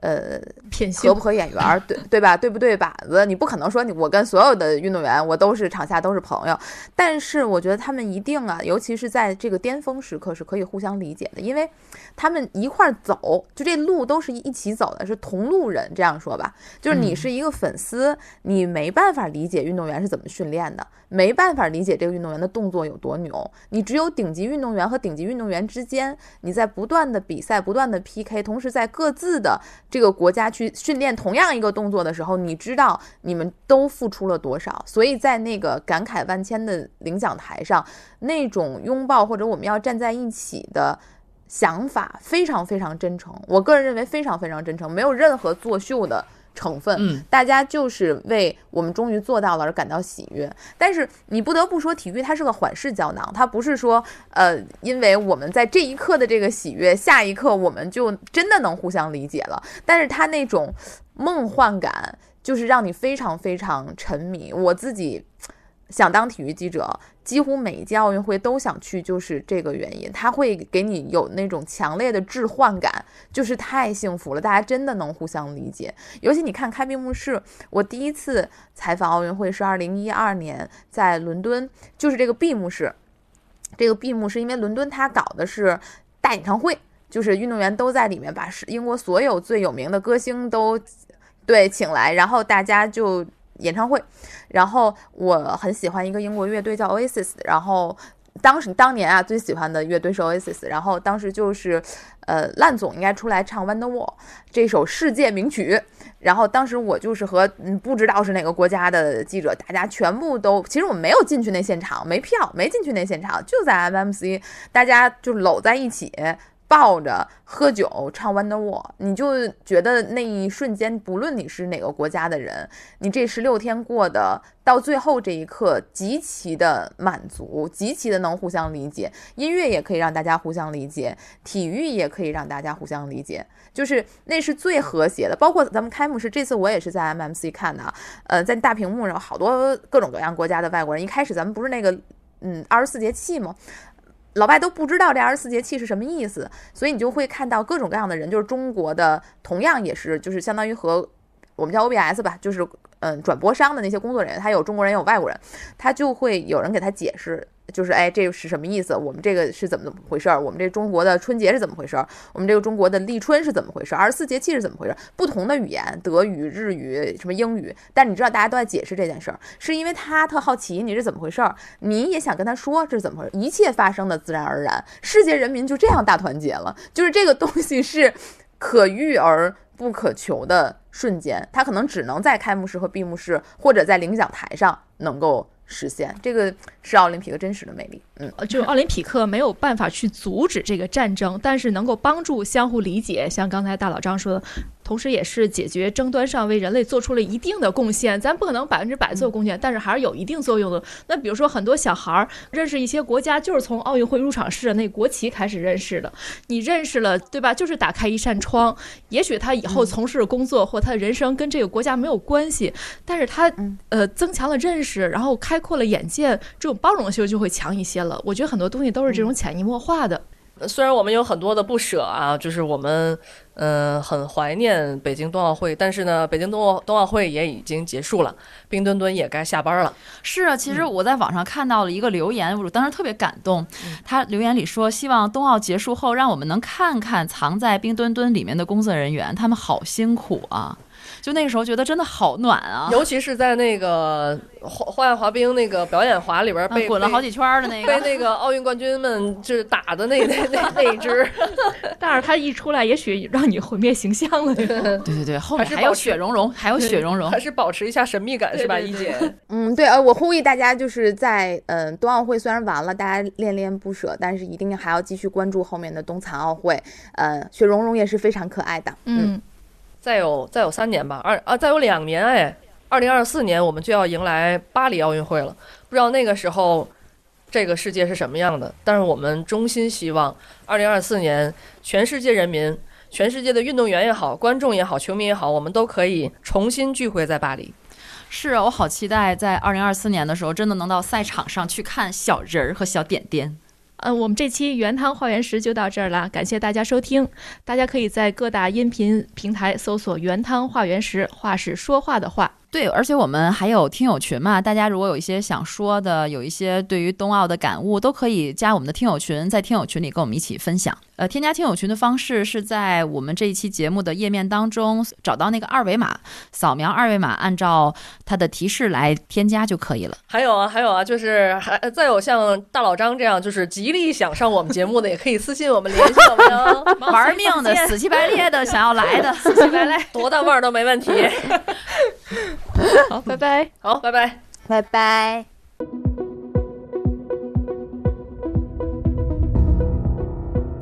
呃，
偏性
合不合眼缘儿，对 对吧？对不对靶子？你不可能说你我跟所有的运动员我都是场下都是朋友，但是我觉得他们一定啊，尤其是在这个巅峰时刻是可以互相理解的，因为他们一块儿走，就这路都是一起走的，是同路人，这样说吧，就是你是一个粉丝，你没办法理解运动员是怎么训练的，没办法理解这个运动员的动作有多牛，你只有顶级运动员和顶级运动员之间，你在不断的比赛、不断的 PK，同时在各自的这个国家去训练同样一个动作的时候，你知道你们都付出了多少，所以在那个感慨万千的领奖台上，那种拥抱或者我们要站在一起的。想法非常非常真诚，我个人认为非常非常真诚，没有任何作秀的成分。
嗯，
大家就是为我们终于做到了而感到喜悦。但是你不得不说，体育它是个缓释胶囊，它不是说呃，因为我们在这一刻的这个喜悦，下一刻我们就真的能互相理解了。但是它那种梦幻感，就是让你非常非常沉迷。我自己想当体育记者，几乎每一届奥运会都想去，就是这个原因。它会给你有那种强烈的置换感，就是太幸福了，大家真的能互相理解。尤其你看开闭幕式，我第一次采访奥运会是二零一二年在伦敦，就是这个闭幕式。这个闭幕是因为伦敦它搞的是大演唱会，就是运动员都在里面，把英国所有最有名的歌星都对请来，然后大家就演唱会。然后我很喜欢一个英国乐队叫 Oasis，然后当时当年啊最喜欢的乐队是 Oasis，然后当时就是呃烂总应该出来唱《Wonderwall》这首世界名曲。然后当时我就是和嗯不知道是哪个国家的记者，大家全部都其实我没有进去那现场，没票，没进去那现场，就在 MMC，大家就搂在一起。抱着喝酒唱《Wonderwall》，你就觉得那一瞬间，不论你是哪个国家的人，你这十六天过的到最后这一刻，极其的满足，极其的能互相理解。音乐也可以让大家互相理解，体育也可以让大家互相理解，就是那是最和谐的。包括咱们开幕式，这次我也是在 MMC 看的，呃，在大屏幕上，好多各种各样国家的外国人。一开始咱们不是那个嗯二十四节气吗？老外都不知道这二十四节气是什么意思，所以你就会看到各种各样的人，就是中国的，同样也是就是相当于和我们叫 OBS 吧，就是嗯转播商的那些工作人员，他有中国人有外国人，他就会有人给他解释，就是哎这是什么意思？我们这个是怎么怎么回事儿？我们这中国的春节是怎么回事儿？我们这个中国的立春是怎么回事儿？二十四节气是怎么回事儿？不同的语言，德语、日语、什么英语，但你知道大家都在解释这件事儿，是因为他特好奇你是怎么回事儿，你也想跟他说这是怎么回事，一切发生的自然而然，世界人民就这样大团结了，就是这个东西是可遇而不可求的瞬间，它可能只能在开幕式和闭幕式或者在领奖台上能够实现，这个是奥林匹克真实的魅力。嗯，
就奥林匹克没有办法去阻止这个战争，但是能够帮助相互理解。像刚才大老张说的，同时也是解决争端上为人类做出了一定的贡献。咱不可能百分之百做贡献，但是还是有一定作用的。那比如说，很多小孩儿认识一些国家，就是从奥运会入场式的那国旗开始认识的。你认识了，对吧？就是打开一扇窗，也许他以后从事工作或他的人生跟这个国家没有关系，但是他
嗯
呃增强了认识，然后开阔了眼界，这种包容性就会强一些了。我觉得很多东西都是这种潜移默化的。
虽然我们有很多的不舍啊，就是我们嗯、呃很怀念北京冬奥会，但是呢，北京冬奥冬奥会也已经结束了，冰墩墩也该下班了。
是啊，其实我在网上看到了一个留言，我当时特别感动。他留言里说，希望冬奥结束后，让我们能看看藏在冰墩墩里面的工作人员，他们好辛苦啊。就那个时候觉得真的好暖啊，
尤其是在那个花花样滑冰那个表演滑里边被
滚了好几圈儿的那个被。
那个奥运冠军们就是打的那 那那那一只，
但是他一出来，也许让你毁灭形象了。
对对对，后面还有雪融融，还有雪融融
还。是保持一下神秘感是吧，一姐？
嗯，对，呃，我呼吁大家就是在嗯、呃冬奥会虽然完了，大家恋恋不舍，但是一定还要继续关注后面的冬残奥会。呃，雪融融也是非常可爱的。
嗯，
再有再有三年吧，二啊再有两年哎，二零二四年我们就要迎来巴黎奥运会了，不知道那个时候这个世界是什么样的，但是我们衷心希望二零二四年全世界人民。全世界的运动员也好，观众也好，球迷也好，我们都可以重新聚会在巴黎。
是啊，我好期待在二零二四年的时候，真的能到赛场上去看小人儿和小点点。
呃，我们这期原汤化原食就到这儿了，感谢大家收听。大家可以在各大音频平台搜索“原汤化原食”，话是说话的话。
对，而且我们还有听友群嘛，大家如果有一些想说的，有一些对于冬奥的感悟，都可以加我们的听友群，在听友群里跟我们一起分享。呃，添加听友群的方式是在我们这一期节目的页面当中找到那个二维码，扫描二维码，按照它的提示来添加就可以了。
还有啊，还有啊，就是还再有像大老张这样，就是极力想上我们节目的，也可以私信我们联系我们哟。
玩命的、死乞白赖的想要来的，
死乞白赖，多大腕儿都没问题。
好，拜拜。
好，拜拜。
拜拜。